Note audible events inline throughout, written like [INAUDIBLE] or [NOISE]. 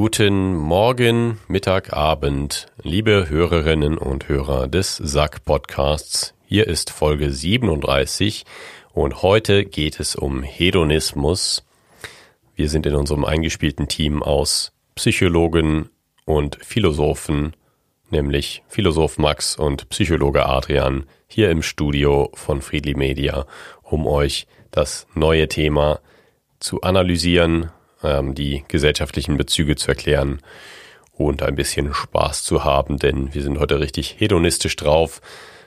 Guten Morgen, Mittag, Abend, liebe Hörerinnen und Hörer des Sack Podcasts. Hier ist Folge 37 und heute geht es um Hedonismus. Wir sind in unserem eingespielten Team aus Psychologen und Philosophen, nämlich Philosoph Max und Psychologe Adrian, hier im Studio von Friedli Media, um euch das neue Thema zu analysieren, ähm, die gesellschaftlichen Bezüge zu erklären und ein bisschen Spaß zu haben, denn wir sind heute richtig hedonistisch drauf.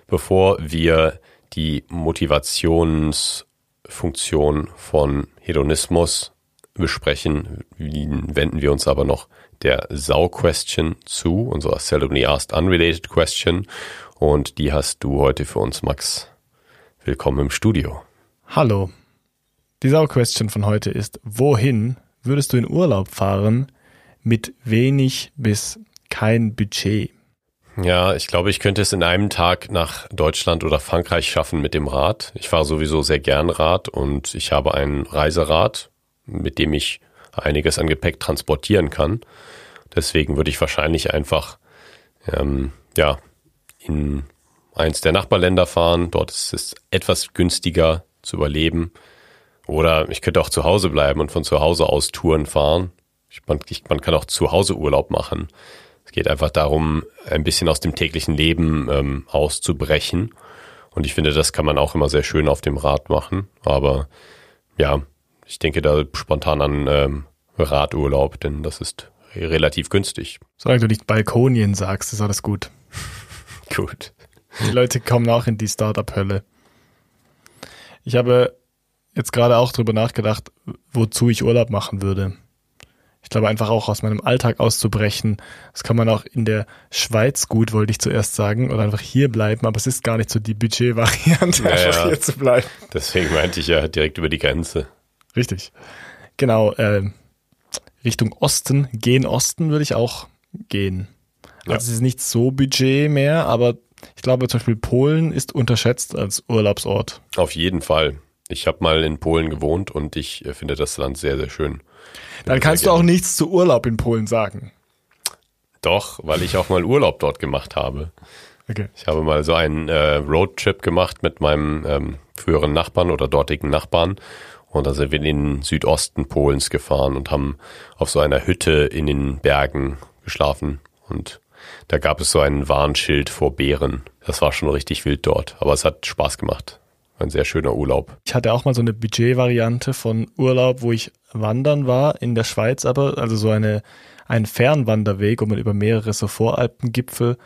Bevor wir die Motivationsfunktion von Hedonismus besprechen, wenden wir uns aber noch der Sau-Question zu, unserer Seldomly Asked Unrelated Question. Und die hast du heute für uns, Max. Willkommen im Studio. Hallo. Die Sau-Question von heute ist, wohin würdest du in Urlaub fahren mit wenig bis kein Budget? Ja, ich glaube, ich könnte es in einem Tag nach Deutschland oder Frankreich schaffen mit dem Rad. Ich fahre sowieso sehr gern Rad und ich habe ein Reiserad, mit dem ich einiges an Gepäck transportieren kann. Deswegen würde ich wahrscheinlich einfach ähm, ja in eins der Nachbarländer fahren. Dort ist es etwas günstiger zu überleben. Oder ich könnte auch zu Hause bleiben und von zu Hause aus Touren fahren. Ich, man, ich, man, kann auch zu Hause Urlaub machen. Es geht einfach darum, ein bisschen aus dem täglichen Leben ähm, auszubrechen. Und ich finde, das kann man auch immer sehr schön auf dem Rad machen. Aber ja, ich denke da spontan an ähm, Radurlaub, denn das ist relativ günstig. Solange du nicht Balkonien sagst, ist alles gut. [LAUGHS] gut. Die Leute kommen auch in die Startup-Hölle. Ich habe jetzt gerade auch drüber nachgedacht, wozu ich Urlaub machen würde. Ich glaube einfach auch aus meinem Alltag auszubrechen. Das kann man auch in der Schweiz gut, wollte ich zuerst sagen, oder einfach hier bleiben, aber es ist gar nicht so die Budget-Variante, [LAUGHS] naja, einfach hier zu bleiben. Deswegen meinte ich ja direkt über die Grenze. Richtig. Genau, äh, Richtung Osten, gehen Osten würde ich auch gehen. Also ja. es ist nicht so Budget mehr, aber ich glaube zum Beispiel Polen ist unterschätzt als Urlaubsort. Auf jeden Fall. Ich habe mal in Polen gewohnt und ich äh, finde das Land sehr, sehr schön. Dann kannst du auch nichts zu Urlaub in Polen sagen. Doch, weil ich auch mal Urlaub dort gemacht habe. Okay. Ich habe mal so einen äh, Roadtrip gemacht mit meinem ähm, früheren Nachbarn oder dortigen Nachbarn. Und da sind wir in den Südosten Polens gefahren und haben auf so einer Hütte in den Bergen geschlafen. Und da gab es so ein Warnschild vor Bären. Das war schon richtig wild dort, aber es hat Spaß gemacht ein sehr schöner Urlaub. Ich hatte auch mal so eine Budgetvariante von Urlaub, wo ich wandern war in der Schweiz, aber also so eine ein Fernwanderweg, wo man über mehrere so Voralpengipfel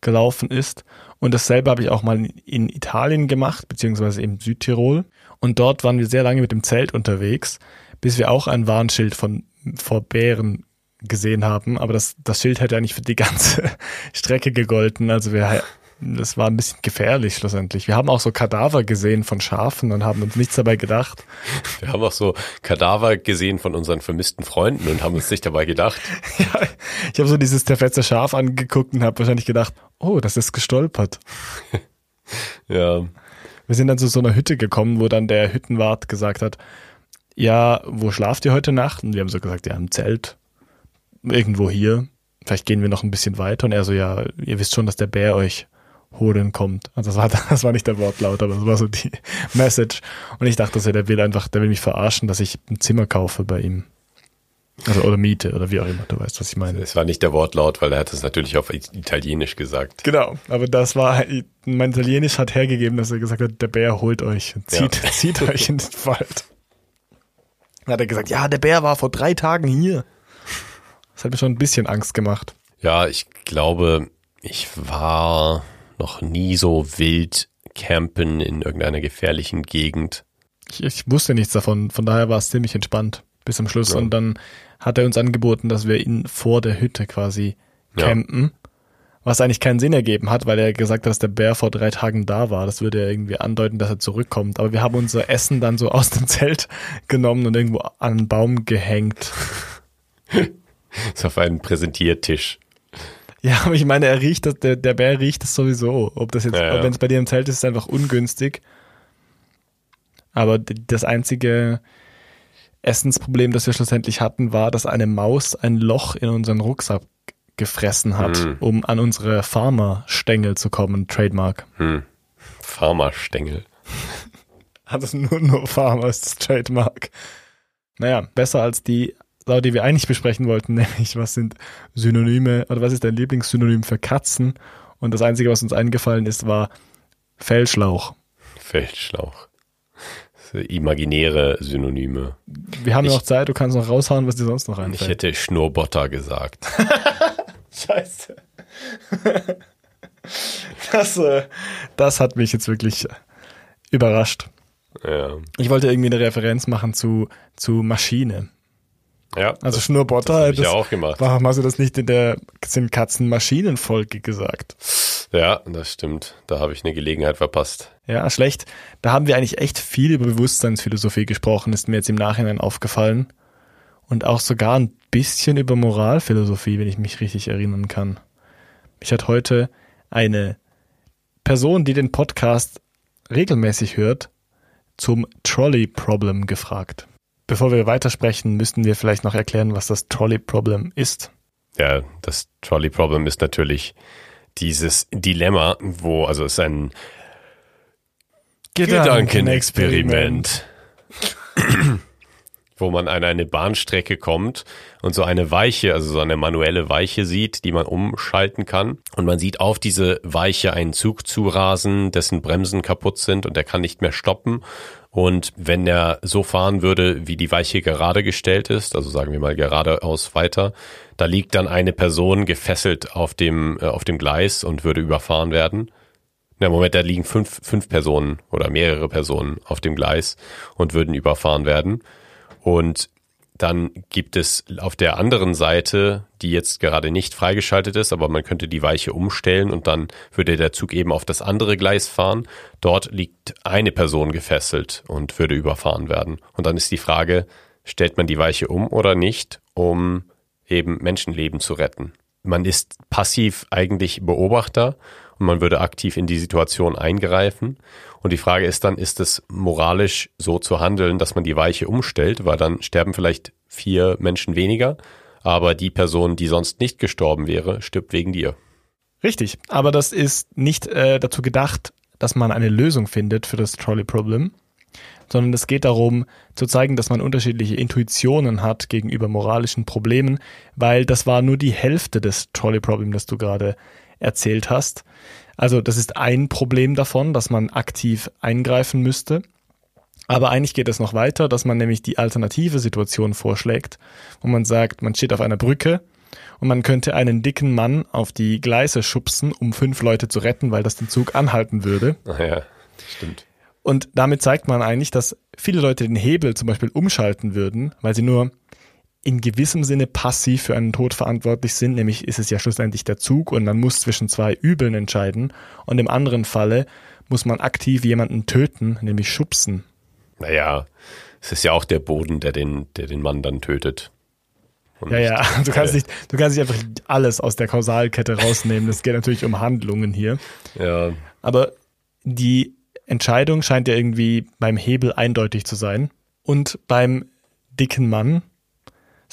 gelaufen ist. Und dasselbe habe ich auch mal in Italien gemacht, beziehungsweise im Südtirol. Und dort waren wir sehr lange mit dem Zelt unterwegs, bis wir auch ein Warnschild von vor Bären gesehen haben. Aber das, das Schild hätte eigentlich für die ganze [LAUGHS] Strecke gegolten. Also wir das war ein bisschen gefährlich schlussendlich. Wir haben auch so Kadaver gesehen von Schafen und haben uns nichts dabei gedacht. Wir haben auch so Kadaver gesehen von unseren vermissten Freunden und haben uns nicht dabei gedacht. [LAUGHS] ja, ich habe so dieses zerfetzte Schaf angeguckt und habe wahrscheinlich gedacht, oh, das ist gestolpert. [LAUGHS] ja. Wir sind dann zu so einer Hütte gekommen, wo dann der Hüttenwart gesagt hat, ja, wo schlaft ihr heute Nacht? Und wir haben so gesagt, ja, im Zelt. Irgendwo hier. Vielleicht gehen wir noch ein bisschen weiter. Und er so, ja, ihr wisst schon, dass der Bär euch holen kommt. Also das war, [LAUGHS] das war nicht der Wortlaut, aber das war so die [LAUGHS] Message. Und ich dachte, der will einfach, der will mich verarschen, dass ich ein Zimmer kaufe bei ihm. Also oder Miete oder wie auch immer, du weißt, was ich meine. Es war nicht der Wortlaut, weil er hat es natürlich auf Italienisch gesagt. Genau, aber das war, mein Italienisch hat hergegeben, dass er gesagt hat, der Bär holt euch, zieht, ja. [LAUGHS] zieht euch in den Wald. Dann hat er gesagt, ja, der Bär war vor drei Tagen hier. Das hat mir schon ein bisschen Angst gemacht. Ja, ich glaube, ich war noch nie so wild campen in irgendeiner gefährlichen Gegend. Ich, ich wusste nichts davon, von daher war es ziemlich entspannt bis zum Schluss. Ja. Und dann hat er uns angeboten, dass wir ihn vor der Hütte quasi campen. Ja. Was eigentlich keinen Sinn ergeben hat, weil er gesagt hat, dass der Bär vor drei Tagen da war. Das würde ja irgendwie andeuten, dass er zurückkommt. Aber wir haben unser Essen dann so [LAUGHS] aus dem Zelt genommen und irgendwo an einen Baum gehängt. [LAUGHS] so auf einen Präsentiertisch. Ja, [LAUGHS] aber ich meine, er riecht das, der, der Bär riecht das sowieso. Ob das jetzt, ja, ja. wenn es bei dir im Zelt ist, ist es einfach ungünstig. Aber das einzige, Essensproblem, das wir schlussendlich hatten, war, dass eine Maus ein Loch in unseren Rucksack gefressen hat, Hm. um an unsere Pharma-Stängel zu kommen, Trademark. Hm. Pharmastängel. [LAUGHS] Hat es nur nur das Trademark. Naja, besser als die Sau, die wir eigentlich besprechen wollten, [LAUGHS] nämlich was sind Synonyme oder was ist dein Lieblingssynonym für Katzen? Und das Einzige, was uns eingefallen ist, war Fellschlauch. Feldschlauch. So Imaginäre Synonyme. Wir haben Ich- noch Zeit, du kannst noch raushauen, was dir sonst noch Ich einfällt. hätte Schnurrbotter gesagt. [LAUGHS] Scheiße. Das, äh, das hat mich jetzt wirklich überrascht. Ja. Ich wollte irgendwie eine Referenz machen zu, zu Maschine. Ja. Also das Schnurrbotter, habe ich das- ja auch gemacht. warum hast du das nicht in der sind Katzen Maschinen Folge gesagt? Ja, das stimmt. Da habe ich eine Gelegenheit verpasst. Ja, schlecht. Da haben wir eigentlich echt viel über Bewusstseinsphilosophie gesprochen, ist mir jetzt im Nachhinein aufgefallen. Und auch sogar ein bisschen über Moralphilosophie, wenn ich mich richtig erinnern kann. Mich hat heute eine Person, die den Podcast regelmäßig hört, zum Trolley-Problem gefragt. Bevor wir weitersprechen, müssten wir vielleicht noch erklären, was das Trolley-Problem ist. Ja, das Trolley Problem ist natürlich dieses Dilemma, wo, also es ist ein Gedankenexperiment, [CLEARS THROAT] wo man an eine Bahnstrecke kommt und so eine Weiche, also so eine manuelle Weiche sieht, die man umschalten kann. Und man sieht auf diese Weiche einen Zug zurasen, dessen Bremsen kaputt sind und der kann nicht mehr stoppen. Und wenn er so fahren würde, wie die Weiche gerade gestellt ist, also sagen wir mal geradeaus weiter, da liegt dann eine Person gefesselt auf dem, äh, auf dem Gleis und würde überfahren werden. Na, Moment, da liegen fünf, fünf Personen oder mehrere Personen auf dem Gleis und würden überfahren werden. Und dann gibt es auf der anderen Seite, die jetzt gerade nicht freigeschaltet ist, aber man könnte die Weiche umstellen und dann würde der Zug eben auf das andere Gleis fahren. Dort liegt eine Person gefesselt und würde überfahren werden. Und dann ist die Frage, stellt man die Weiche um oder nicht, um eben Menschenleben zu retten? Man ist passiv eigentlich Beobachter und man würde aktiv in die Situation eingreifen. Und die Frage ist dann, ist es moralisch so zu handeln, dass man die Weiche umstellt, weil dann sterben vielleicht vier Menschen weniger, aber die Person, die sonst nicht gestorben wäre, stirbt wegen dir. Richtig, aber das ist nicht äh, dazu gedacht, dass man eine Lösung findet für das Trolley-Problem, sondern es geht darum, zu zeigen, dass man unterschiedliche Intuitionen hat gegenüber moralischen Problemen, weil das war nur die Hälfte des Trolley-Problem, das du gerade erzählt hast. Also das ist ein Problem davon, dass man aktiv eingreifen müsste. Aber eigentlich geht es noch weiter, dass man nämlich die alternative Situation vorschlägt, wo man sagt, man steht auf einer Brücke und man könnte einen dicken Mann auf die Gleise schubsen, um fünf Leute zu retten, weil das den Zug anhalten würde. Naja, stimmt. Und damit zeigt man eigentlich, dass viele Leute den Hebel zum Beispiel umschalten würden, weil sie nur in gewissem Sinne passiv für einen Tod verantwortlich sind, nämlich ist es ja schlussendlich der Zug und man muss zwischen zwei Übeln entscheiden und im anderen Falle muss man aktiv jemanden töten, nämlich schubsen. Naja, es ist ja auch der Boden, der den, der den Mann dann tötet. Und Ja, ja, [LAUGHS] du kannst äh, nicht, du kannst nicht einfach alles aus der Kausalkette rausnehmen. Es geht natürlich um Handlungen hier. Ja, Aber die Entscheidung scheint ja irgendwie beim Hebel eindeutig zu sein. Und beim dicken Mann,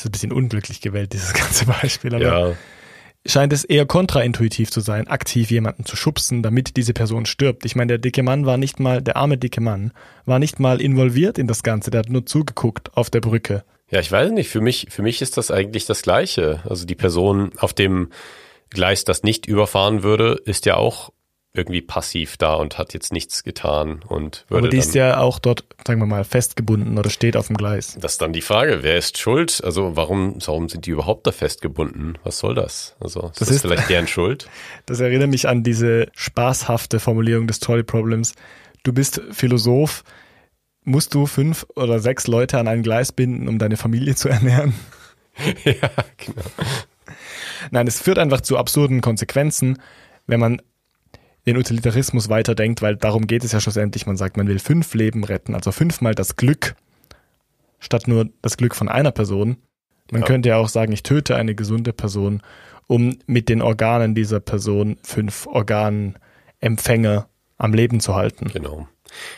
ist ein bisschen unglücklich gewählt, dieses [LAUGHS] ganze Beispiel, aber ja, scheint es eher kontraintuitiv zu sein, aktiv jemanden zu schubsen, damit diese Person stirbt. Ich meine, der dicke Mann war nicht mal, der arme dicke Mann, war nicht mal involviert in das Ganze, der hat nur zugeguckt auf der Brücke. Ja, ich weiß nicht. Für mich, für mich ist das eigentlich das Gleiche. Also die Person auf dem Gleis, das nicht überfahren würde, ist ja auch irgendwie passiv da und hat jetzt nichts getan und würde Aber die dann, ist ja auch dort, sagen wir mal, festgebunden oder steht auf dem Gleis. das ist dann die Frage, wer ist schuld? Also warum, warum sind die überhaupt da festgebunden? Was soll das? Also ist Das das, ist- vielleicht deren Schuld? [LAUGHS] Das erinnert mich an diese spaßhafte Formulierung des Trolley Problems. Du bist Philosoph, musst du fünf oder sechs Leute an ein Gleis binden, um deine Familie zu ernähren? [LAUGHS] ja, genau. Nein, es führt einfach zu absurden Konsequenzen, wenn man den Utilitarismus weiterdenkt, weil darum geht es ja schlussendlich. Man sagt, man will fünf Leben retten, also fünfmal das Glück, statt nur das Glück von einer Person. Man Ja. könnte ja auch sagen, ich töte eine gesunde Person, um mit den Organen dieser Person fünf Organempfänger am Leben zu halten. Genau.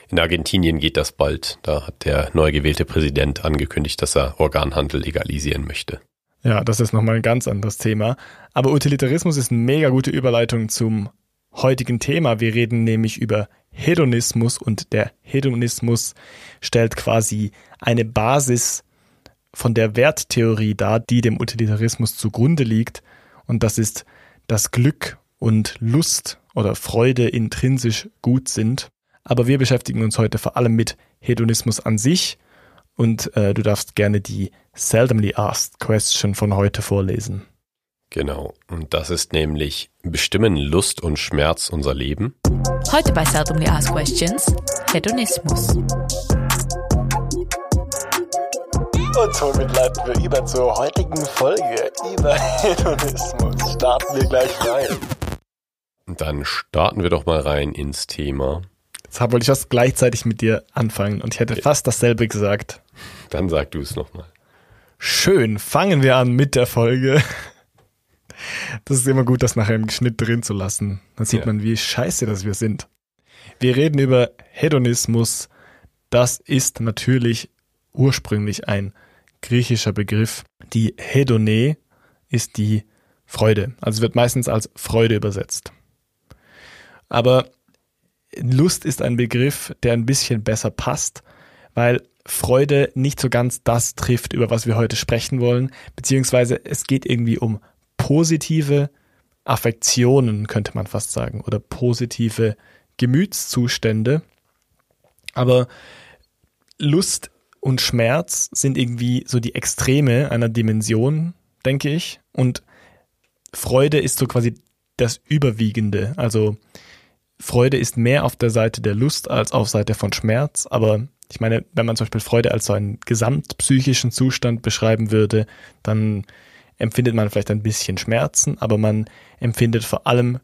In Argentinien geht das bald. Da hat der neu gewählte Präsident angekündigt, dass er Organhandel legalisieren möchte. Ja, das ist nochmal ein ganz anderes Thema. Aber Utilitarismus ist eine mega gute Überleitung zum heutigen Thema. Wir reden nämlich über Hedonismus und der Hedonismus stellt quasi eine Basis von der Werttheorie dar, die dem Utilitarismus zugrunde liegt. Und das ist, dass Glück und Lust oder Freude intrinsisch gut sind. Aber wir beschäftigen uns heute vor allem mit Hedonismus an sich. Und äh, du darfst gerne die Seldomly Asked Question von heute vorlesen. Genau, und das ist nämlich, bestimmen Lust und Schmerz unser Leben? Heute bei Seldomly Asked Questions, Hedonismus. Und somit leiten wir über zur heutigen Folge über Hedonismus. Starten wir gleich rein. Dann starten wir doch mal rein ins Thema. Jetzt wollte ich fast gleichzeitig mit dir anfangen und ich hätte fast dasselbe gesagt. Dann sag du es nochmal. Schön, fangen wir an mit der Folge. Das ist immer gut, das nachher im Schnitt drin zu lassen. Dann sieht ja. man, wie scheiße das wir sind. Wir reden über Hedonismus. Das ist natürlich ursprünglich ein griechischer Begriff. Die Hedone ist die Freude. Also wird meistens als Freude übersetzt. Aber Lust ist ein Begriff, der ein bisschen besser passt, weil Freude nicht so ganz das trifft, über was wir heute sprechen wollen, beziehungsweise es geht irgendwie um positive Affektionen, könnte man fast sagen, oder positive Gemütszustände. Aber Lust und Schmerz sind irgendwie so die Extreme einer Dimension, denke ich. Und Freude ist so quasi das Überwiegende. Also Freude ist mehr auf der Seite der Lust als auf Seite von Schmerz. Aber ich meine, wenn man zum Beispiel Freude als so einen gesamtpsychischen Zustand beschreiben würde, dann empfindet man vielleicht ein bisschen Schmerzen, aber man empfindet vor allem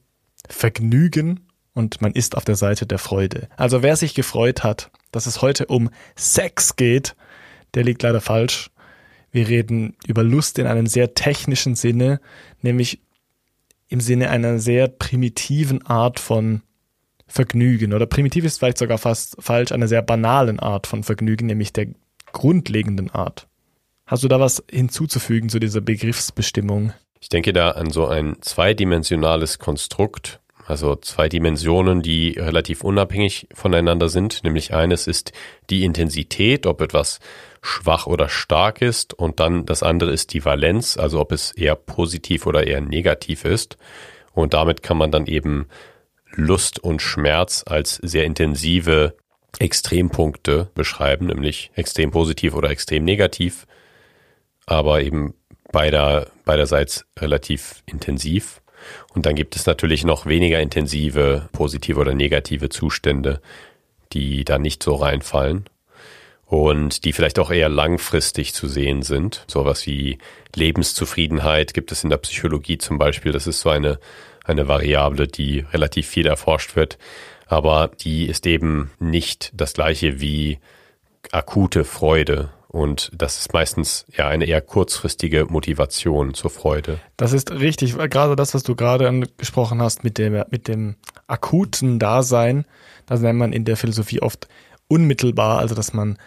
Vergnügen und man ist auf der Seite der Freude. Also wer sich gefreut hat, dass es heute um Sex geht, der liegt leider falsch. Wir reden über Lust in einem sehr technischen Sinne, nämlich im Sinne einer sehr primitiven Art von Vergnügen. Oder primitiv ist vielleicht sogar fast falsch, einer sehr banalen Art von Vergnügen, nämlich der grundlegenden Art. Hast du da was hinzuzufügen zu dieser Begriffsbestimmung? Ich denke da an so ein zweidimensionales Konstrukt, also zwei Dimensionen, die relativ unabhängig voneinander sind. Nämlich eines ist die Intensität, ob etwas schwach oder stark ist, und dann das andere ist die Valenz, also ob es eher positiv oder eher negativ ist. Und damit kann man dann eben Lust und Schmerz als sehr intensive Extrempunkte beschreiben, nämlich extrem positiv oder extrem negativ aber eben beider, beiderseits relativ intensiv. Und dann gibt es natürlich noch weniger intensive positive oder negative Zustände, die da nicht so reinfallen und die vielleicht auch eher langfristig zu sehen sind. Sowas wie Lebenszufriedenheit gibt es in der Psychologie zum Beispiel. Das ist so eine, eine Variable, die relativ viel erforscht wird, aber die ist eben nicht das gleiche wie akute Freude und das ist meistens ja eine eher kurzfristige Motivation zur Freude. Das ist richtig, gerade das, was du gerade angesprochen hast mit dem, mit dem akuten Dasein, das nennt man in der Philosophie oft unmittelbar, also dass man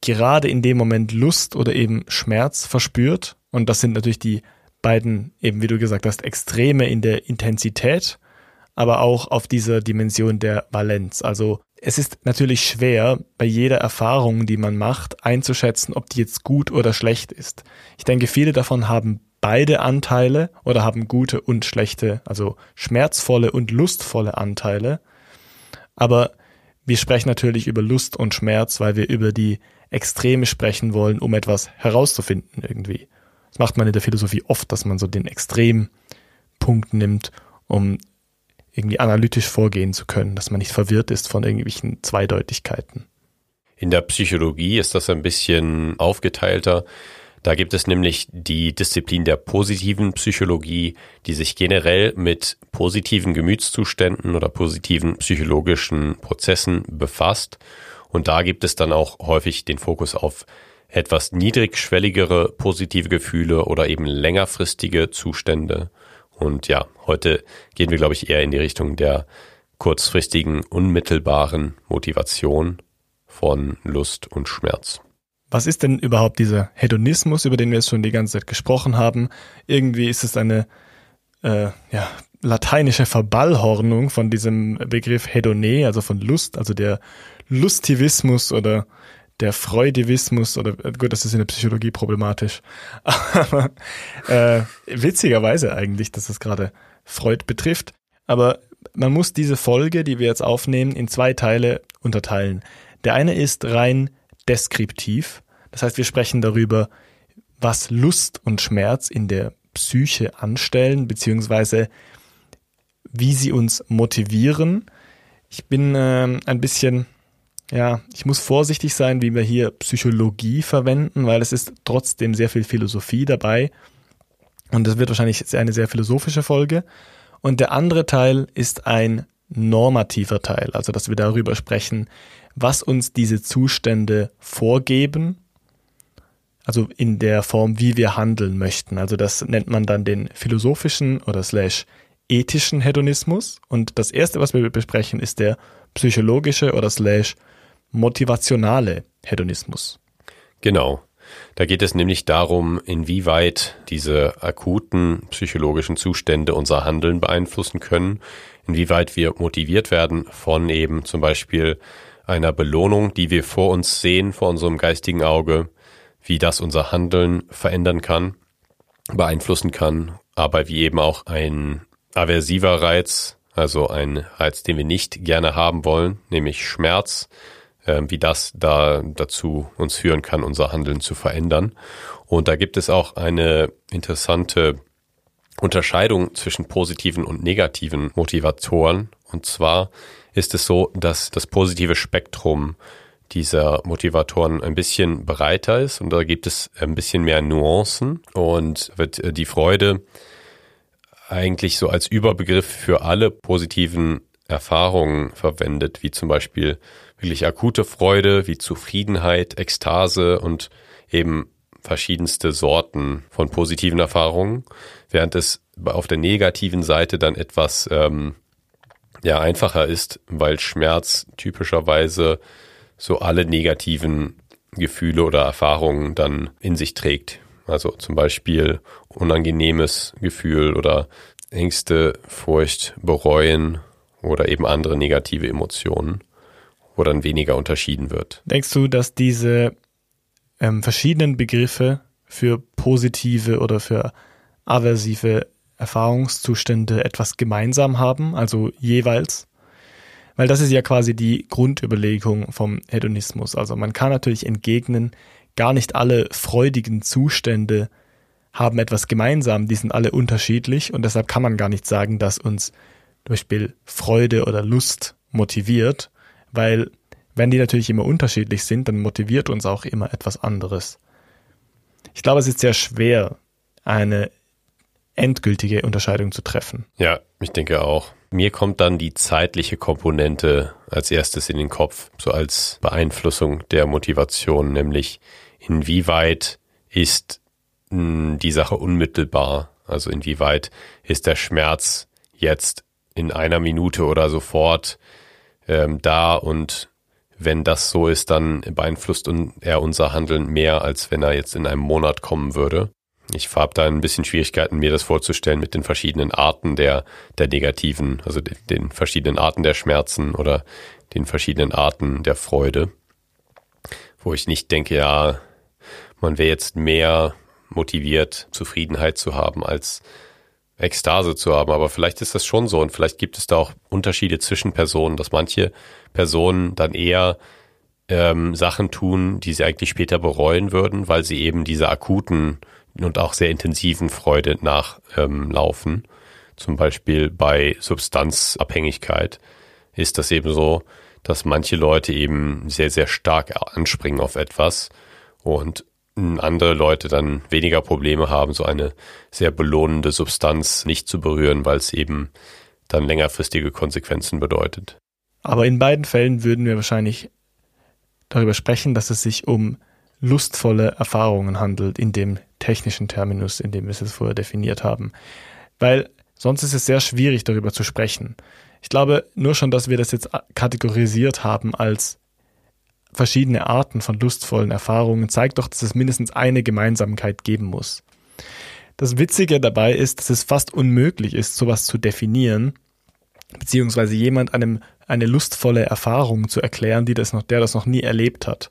gerade in dem Moment Lust oder eben Schmerz verspürt. Und das sind natürlich die beiden, eben wie du gesagt hast, Extreme in der Intensität, aber auch auf dieser Dimension der Valenz. Also es ist natürlich schwer, bei jeder Erfahrung, die man macht, einzuschätzen, ob die jetzt gut oder schlecht ist. Ich denke, viele davon haben beide Anteile oder haben gute und schlechte, also schmerzvolle und lustvolle Anteile. Aber wir sprechen natürlich über Lust und Schmerz, weil wir über die Extreme sprechen wollen, um etwas herauszufinden irgendwie. Das macht man in der Philosophie oft, dass man so den Extrempunkt nimmt, um irgendwie analytisch vorgehen zu können, dass man nicht verwirrt ist von irgendwelchen Zweideutigkeiten. In der Psychologie ist das ein bisschen aufgeteilter. Da gibt es nämlich die Disziplin der positiven Psychologie, die sich generell mit positiven Gemütszuständen oder positiven psychologischen Prozessen befasst. Und da gibt es dann auch häufig den Fokus auf etwas niedrigschwelligere positive Gefühle oder eben längerfristige Zustände. Und ja, heute gehen wir, glaube ich, eher in die Richtung der kurzfristigen, unmittelbaren Motivation von Lust und Schmerz. Was ist denn überhaupt dieser Hedonismus, über den wir jetzt schon die ganze Zeit gesprochen haben? Irgendwie ist es eine äh, ja, lateinische Verballhornung von diesem Begriff Hedone, also von Lust, also der Lustivismus oder der Freudivismus oder gut, das ist in der Psychologie problematisch. [LAUGHS] Aber äh, witzigerweise eigentlich, dass es gerade Freud betrifft. Aber man muss diese Folge, die wir jetzt aufnehmen, in zwei Teile unterteilen. Der eine ist rein deskriptiv. Das heißt, wir sprechen darüber, was Lust und Schmerz in der Psyche anstellen, beziehungsweise wie sie uns motivieren. Ich bin äh, ein bisschen, ja, ich muss vorsichtig sein, wie wir hier Psychologie verwenden, weil es ist trotzdem sehr viel Philosophie dabei. Und das wird wahrscheinlich eine sehr philosophische Folge. Und der andere Teil ist ein normativer Teil, also dass wir darüber sprechen, was uns diese Zustände vorgeben, also in der Form, wie wir handeln möchten. Also das nennt man dann den philosophischen oder slash ethischen Hedonismus. Und das erste, was wir besprechen, ist der psychologische oder slash motivationale Hedonismus. Genau. Da geht es nämlich darum, inwieweit diese akuten psychologischen Zustände unser Handeln beeinflussen können, inwieweit wir motiviert werden von eben zum Beispiel einer Belohnung, die wir vor uns sehen, vor unserem geistigen Auge, wie das unser Handeln verändern kann, beeinflussen kann, aber wie eben auch ein aversiver Reiz, also ein Reiz, den wir nicht gerne haben wollen, nämlich Schmerz, wie das da dazu uns führen kann, unser Handeln zu verändern. Und da gibt es auch eine interessante Unterscheidung zwischen positiven und negativen Motivatoren. Und zwar ist es so, dass das positive Spektrum dieser Motivatoren ein bisschen breiter ist und da gibt es ein bisschen mehr Nuancen und wird äh, die Freude eigentlich so als Überbegriff für alle positiven Erfahrungen verwendet, wie zum Beispiel wirklich akute Freude, wie Zufriedenheit, Ekstase und eben verschiedenste Sorten von positiven Erfahrungen, während es auf der negativen Seite dann etwas ähm, ja einfacher ist, weil Schmerz typischerweise so alle negativen Gefühle oder Erfahrungen dann in sich trägt. Also zum Beispiel unangenehmes Gefühl oder Ängste, Furcht, Bereuen oder eben andere negative Emotionen, wo dann weniger unterschieden wird. Denkst du, dass diese ähm, verschiedenen Begriffe für positive oder für aversive Erfahrungszustände etwas gemeinsam haben, also jeweils? Weil das ist ja quasi die Grundüberlegung vom Hedonismus. Also man kann natürlich entgegnen, gar nicht alle freudigen Zustände haben etwas gemeinsam, die sind alle unterschiedlich und deshalb kann man gar nicht sagen, dass uns zum Beispiel Freude oder Lust motiviert, weil wenn die natürlich immer unterschiedlich sind, dann motiviert uns auch immer etwas anderes. Ich glaube, es ist sehr schwer, eine endgültige Unterscheidung zu treffen. Ja, ich denke auch. Mir kommt dann die zeitliche Komponente als erstes in den Kopf, so als Beeinflussung der Motivation, nämlich inwieweit ist hm, die Sache unmittelbar, also inwieweit ist der Schmerz jetzt in einer Minute oder sofort ähm, da und wenn das so ist, dann beeinflusst er unser Handeln mehr, als wenn er jetzt in einem Monat kommen würde. Ich habe da ein bisschen Schwierigkeiten, mir das vorzustellen mit den verschiedenen Arten der, der negativen, also den, den verschiedenen Arten der Schmerzen oder den verschiedenen Arten der Freude, wo ich nicht denke, ja, man wäre jetzt mehr motiviert, Zufriedenheit zu haben, als Ekstase zu haben. Aber vielleicht ist das schon so und vielleicht gibt es da auch Unterschiede zwischen Personen, dass manche Personen dann eher ähm, Sachen tun, die sie eigentlich später bereuen würden, weil sie eben diese akuten und auch sehr intensiven Freude nachlaufen. Ähm, Zum Beispiel bei Substanzabhängigkeit ist das eben so, dass manche Leute eben sehr, sehr stark anspringen auf etwas und andere Leute dann weniger Probleme haben, so eine sehr belohnende Substanz nicht zu berühren, weil es eben dann längerfristige Konsequenzen bedeutet. Aber in beiden Fällen würden wir wahrscheinlich darüber sprechen, dass es sich um lustvolle Erfahrungen handelt in dem technischen Terminus, in dem wir es vorher definiert haben. Weil Sonst ist es sehr schwierig, darüber zu sprechen. Ich glaube, nur schon, dass wir das jetzt kategorisiert haben als verschiedene Arten von lustvollen Erfahrungen, zeigt doch, dass es mindestens eine Gemeinsamkeit geben muss. Das Witzige dabei ist, dass es fast unmöglich ist, sowas zu definieren, beziehungsweise jemand einem eine lustvolle Erfahrung zu erklären, die das noch, der das noch nie erlebt hat.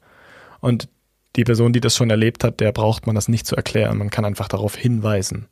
Und die Person, die das schon erlebt hat, der braucht man das nicht zu erklären. Man kann einfach darauf hinweisen.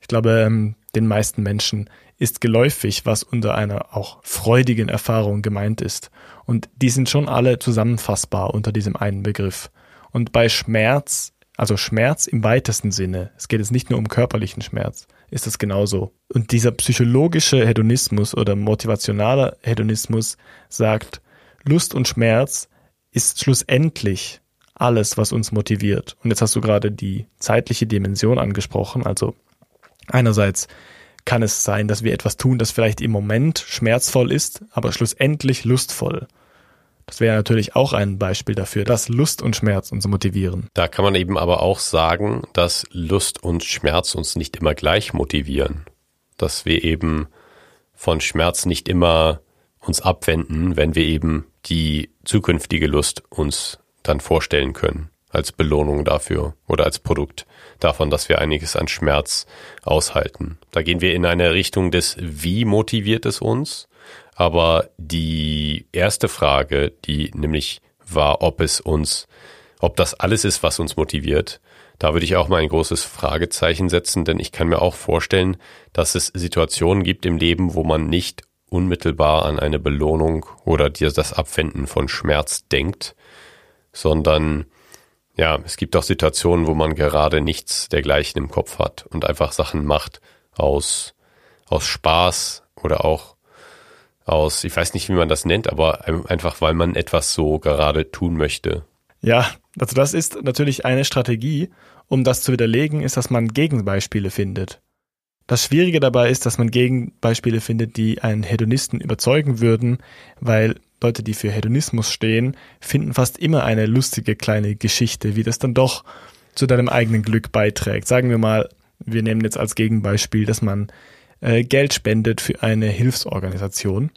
Ich glaube, ähm, den meisten Menschen ist geläufig, was unter einer auch freudigen Erfahrung gemeint ist. Und die sind schon alle zusammenfassbar unter diesem einen Begriff. Und bei Schmerz, also Schmerz im weitesten Sinne, es geht jetzt nicht nur um körperlichen Schmerz, ist das genauso. Und dieser psychologische Hedonismus oder motivationaler Hedonismus sagt, Lust und Schmerz ist schlussendlich alles, was uns motiviert. Und jetzt hast du gerade die zeitliche Dimension angesprochen. Also einerseits kann es sein, dass wir etwas tun, das vielleicht im Moment schmerzvoll ist, aber schlussendlich lustvoll. Das wäre natürlich auch ein Beispiel dafür, dass Lust und Schmerz uns motivieren. Da kann man eben aber auch sagen, dass Lust und Schmerz uns nicht immer gleich motivieren. Dass wir eben von Schmerz nicht immer uns abwenden, wenn wir eben die zukünftige Lust uns dann vorstellen können, als Belohnung dafür oder als Produkt davon, dass wir einiges an Schmerz aushalten. Da gehen wir in eine Richtung des, wie motiviert es uns? Aber die erste Frage, die nämlich war, ob es uns, ob das alles ist, was uns motiviert, da würde ich auch mal ein großes Fragezeichen setzen, denn ich kann mir auch vorstellen, dass es Situationen gibt im Leben, wo man nicht unmittelbar an eine Belohnung oder dir das Abwenden von Schmerz denkt, sondern ja, es gibt auch Situationen, wo man gerade nichts dergleichen im Kopf hat und einfach Sachen macht aus, aus Spaß oder auch aus, ich weiß nicht, wie man das nennt, aber einfach, weil man etwas so gerade tun möchte. Ja, also das ist natürlich eine Strategie, um das zu widerlegen, ist, dass man Gegenbeispiele findet. Das Schwierige dabei ist, dass man Gegenbeispiele findet, die einen Hedonisten überzeugen würden, weil Leute, die für Hedonismus stehen, finden fast immer eine lustige kleine Geschichte, wie das dann doch zu deinem eigenen Glück beiträgt. Sagen wir mal, wir nehmen jetzt als Gegenbeispiel, dass man äh, Geld spendet für eine Hilfsorganisation,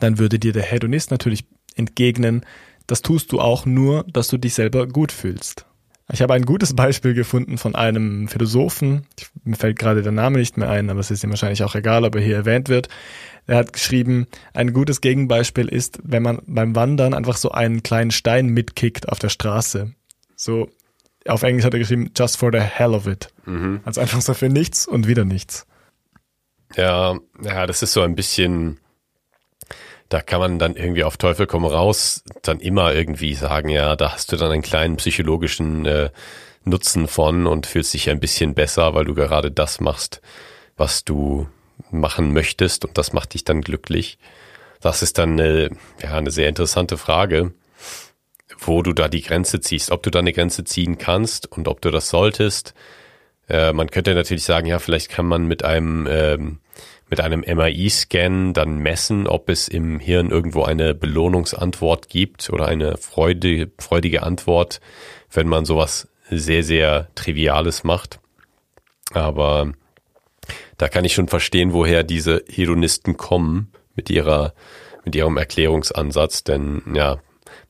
dann würde dir der Hedonist natürlich entgegnen, das tust du auch nur, dass du dich selber gut fühlst. Ich habe ein gutes Beispiel gefunden von einem Philosophen, mir fällt gerade der Name nicht mehr ein, aber es ist ihm wahrscheinlich auch egal, ob er hier erwähnt wird. Er hat geschrieben, ein gutes Gegenbeispiel ist, wenn man beim Wandern einfach so einen kleinen Stein mitkickt auf der Straße. So, auf Englisch hat er geschrieben, just for the hell of it. Mhm. Also einfach so für nichts und wieder nichts. Ja, ja, das ist so ein bisschen, da kann man dann irgendwie auf Teufel komm raus dann immer irgendwie sagen, ja, da hast du dann einen kleinen psychologischen äh, Nutzen von und fühlst dich ein bisschen besser, weil du gerade das machst, was du machen möchtest und das macht dich dann glücklich. Das ist dann eine, ja, eine sehr interessante Frage, wo du da die Grenze ziehst, ob du da eine Grenze ziehen kannst und ob du das solltest. Äh, man könnte natürlich sagen, ja, vielleicht kann man mit einem ähm, mit einem MRI-Scan dann messen, ob es im Hirn irgendwo eine Belohnungsantwort gibt oder eine freudige, freudige Antwort, wenn man sowas sehr, sehr Triviales macht. Aber da kann ich schon verstehen, woher diese Hedonisten kommen mit ihrer, mit ihrem Erklärungsansatz, denn ja,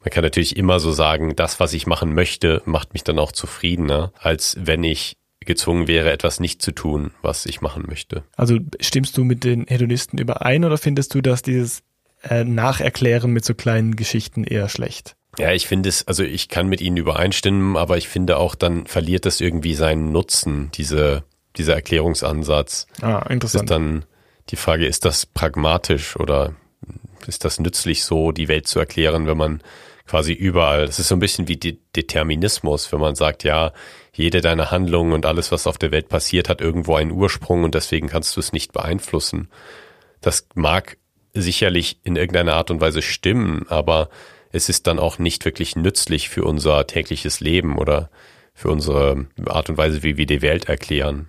man kann natürlich immer so sagen, das, was ich machen möchte, macht mich dann auch zufriedener, als wenn ich gezwungen wäre, etwas nicht zu tun, was ich machen möchte. Also stimmst du mit den Hedonisten überein oder findest du, dass dieses äh, Nacherklären mit so kleinen Geschichten eher schlecht? Ja, ich finde es, also ich kann mit ihnen übereinstimmen, aber ich finde auch, dann verliert das irgendwie seinen Nutzen, diese, dieser Erklärungsansatz. Ah, interessant. Ist dann die Frage, ist das pragmatisch oder ist das nützlich so, die Welt zu erklären, wenn man quasi überall, das ist so ein bisschen wie De Determinismus, wenn man sagt, ja, jede deiner Handlungen und alles, was auf der Welt passiert, hat irgendwo einen Ursprung und deswegen kannst du es nicht beeinflussen. Das mag sicherlich in irgendeiner Art und Weise stimmen, aber es ist dann auch nicht wirklich nützlich für unser tägliches Leben oder für unsere Art und Weise, wie wir die Welt erklären.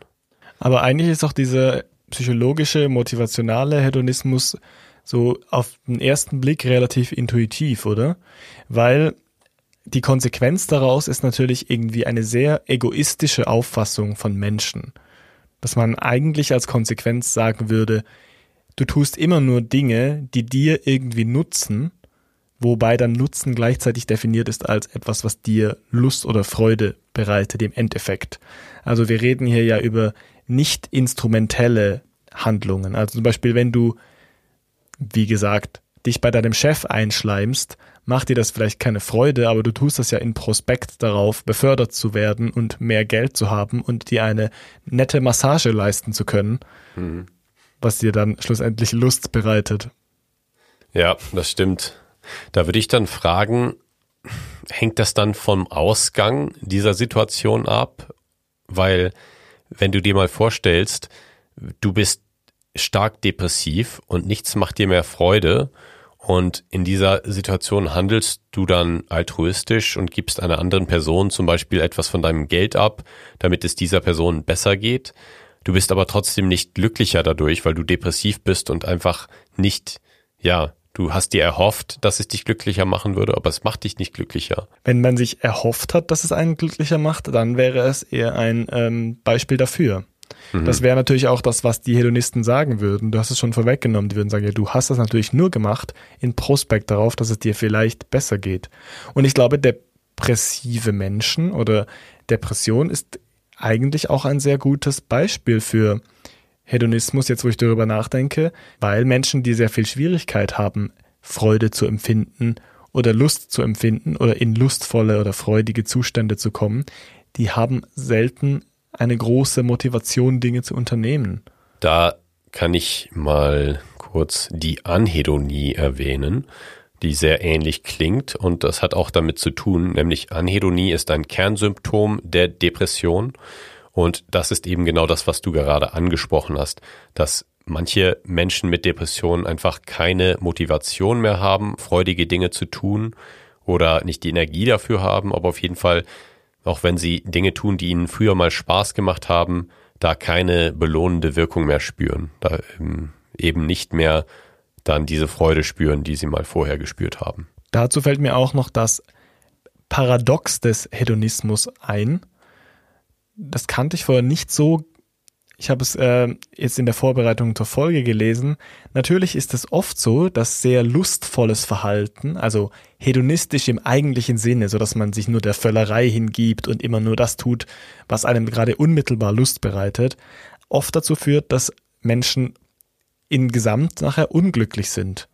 Aber eigentlich ist auch dieser psychologische, motivationale Hedonismus so auf den ersten Blick relativ intuitiv, oder? Weil die Konsequenz daraus ist natürlich irgendwie eine sehr egoistische Auffassung von Menschen. Dass man eigentlich als Konsequenz sagen würde, du tust immer nur Dinge, die dir irgendwie nutzen, wobei dann Nutzen gleichzeitig definiert ist als etwas, was dir Lust oder Freude bereitet im Endeffekt. Also wir reden hier ja über nicht instrumentelle Handlungen. Also zum Beispiel, wenn du, wie gesagt, dich bei deinem Chef einschleimst, macht dir das vielleicht keine Freude, aber du tust das ja in Prospekt darauf, befördert zu werden und mehr Geld zu haben und dir eine nette Massage leisten zu können, mhm. was dir dann schlussendlich Lust bereitet. Ja, das stimmt. Da würde ich dann fragen, hängt das dann vom Ausgang dieser Situation ab? Weil, wenn du dir mal vorstellst, du bist stark depressiv und nichts macht dir mehr Freude und in dieser Situation handelst du dann altruistisch und gibst einer anderen Person zum Beispiel etwas von deinem Geld ab, damit es dieser Person besser geht. Du bist aber trotzdem nicht glücklicher dadurch, weil du depressiv bist und einfach nicht, ja, Du hast dir erhofft, dass es dich glücklicher machen würde, aber es macht dich nicht glücklicher. Wenn man sich erhofft hat, dass es einen glücklicher macht, dann wäre es eher ein ähm, Beispiel dafür. Mhm. Das wäre natürlich auch das, was die Hedonisten sagen würden. Du hast es schon vorweggenommen. Die würden sagen, ja, du hast das natürlich nur gemacht in Prospekt darauf, dass es dir vielleicht besser geht. Und ich glaube, depressive Menschen oder Depression ist eigentlich auch ein sehr gutes Beispiel für Hedonismus, jetzt wo ich darüber nachdenke, weil Menschen, die sehr viel Schwierigkeit haben, Freude zu empfinden oder Lust zu empfinden oder in lustvolle oder freudige Zustände zu kommen, die haben selten eine große Motivation, Dinge zu unternehmen. Da kann ich mal kurz die Anhedonie erwähnen, die sehr ähnlich klingt und das hat auch damit zu tun, nämlich Anhedonie ist ein Kernsymptom der Depression und das ist eben genau das, was du gerade angesprochen hast, dass manche Menschen mit Depressionen einfach keine Motivation mehr haben, freudige Dinge zu tun oder nicht die Energie dafür haben, aber auf jeden Fall, auch wenn sie Dinge tun, die ihnen früher mal Spaß gemacht haben, da keine belohnende Wirkung mehr spüren, da ähm, eben nicht mehr dann diese Freude spüren, die sie mal vorher gespürt haben. Dazu fällt mir auch noch das Paradox des Hedonismus ein das kannte ich vorher nicht so. Ich habe es äh, jetzt in der Vorbereitung zur Folge gelesen. Natürlich ist es oft so, dass sehr lustvolles Verhalten, also hedonistisch im eigentlichen Sinne, so dass man sich nur der Völlerei hingibt und immer nur das tut, was einem gerade unmittelbar Lust bereitet, oft dazu führt, dass Menschen in Gesamt nachher unglücklich sind.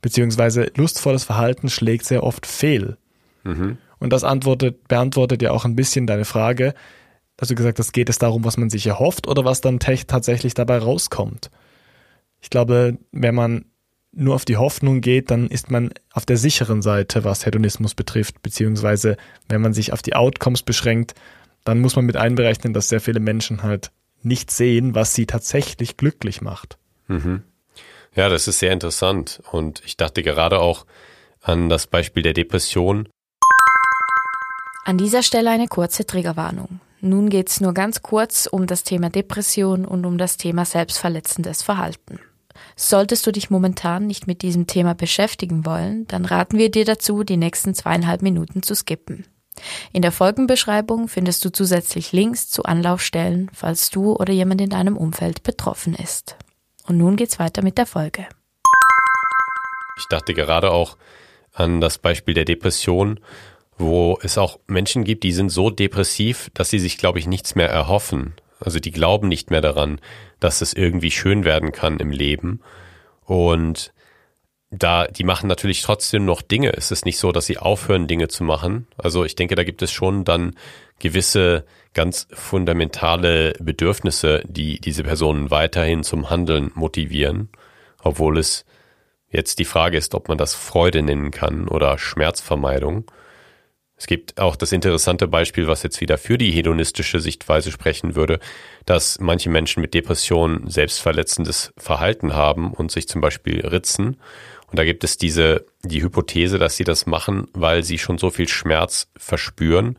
Beziehungsweise lustvolles Verhalten schlägt sehr oft fehl. Mhm. Und das antwortet, beantwortet ja auch ein bisschen deine Frage, also gesagt hast, geht es darum, was man sich erhofft oder was dann tatsächlich dabei rauskommt. Ich glaube, wenn man nur auf die Hoffnung geht, dann ist man auf der sicheren Seite, was Hedonismus betrifft, beziehungsweise wenn man sich auf die Outcomes beschränkt, dann muss man mit einberechnen, dass sehr viele Menschen halt nicht sehen, was sie tatsächlich glücklich macht. Mhm. Ja, das ist sehr interessant und ich dachte gerade auch an das Beispiel der Depression. An dieser Stelle eine kurze Triggerwarnung. Nun geht es nur ganz kurz um das Thema Depression und um das Thema selbstverletzendes Verhalten. Solltest du dich momentan nicht mit diesem Thema beschäftigen wollen, dann raten wir dir dazu, die nächsten zweieinhalb Minuten zu skippen. In der Folgenbeschreibung findest du zusätzlich Links zu Anlaufstellen, falls du oder jemand in deinem Umfeld betroffen ist. Und nun geht's weiter mit der Folge. Ich dachte gerade auch an das Beispiel der Depression wo es auch Menschen gibt, die sind so depressiv, dass sie sich, glaube ich, nichts mehr erhoffen. Also die glauben nicht mehr daran, dass es irgendwie schön werden kann im Leben. Und da, die machen natürlich trotzdem noch Dinge. Es ist nicht so, dass sie aufhören, Dinge zu machen. Also ich denke, da gibt es schon dann gewisse ganz fundamentale Bedürfnisse, die diese Personen weiterhin zum Handeln motivieren, obwohl es jetzt die Frage ist, ob man das Freude nennen kann oder Schmerzvermeidung. Es gibt auch das interessante Beispiel, was jetzt wieder für die hedonistische Sichtweise sprechen würde, dass manche Menschen mit Depressionen selbstverletzendes Verhalten haben und sich zum Beispiel ritzen. Und da gibt es diese, die Hypothese, dass sie das machen, weil sie schon so viel Schmerz verspüren,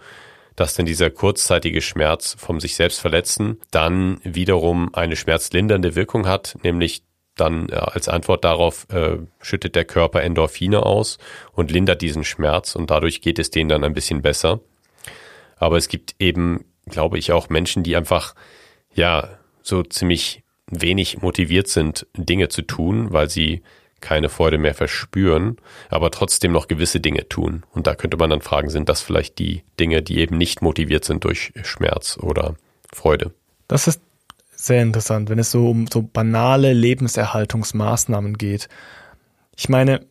dass denn dieser kurzzeitige Schmerz vom sich selbst verletzen dann wiederum eine schmerzlindernde Wirkung hat, nämlich dann äh, als Antwort darauf äh, schüttet der Körper Endorphine aus und lindert diesen Schmerz und dadurch geht es denen dann ein bisschen besser. Aber es gibt eben, glaube ich, auch Menschen, die einfach, ja, so ziemlich wenig motiviert sind, Dinge zu tun, weil sie keine Freude mehr verspüren, aber trotzdem noch gewisse Dinge tun. Und da könnte man dann fragen, sind das vielleicht die Dinge, die eben nicht motiviert sind durch Schmerz oder Freude? Das ist sehr interessant, wenn es so um so banale Lebenserhaltungsmaßnahmen geht. Ich meine,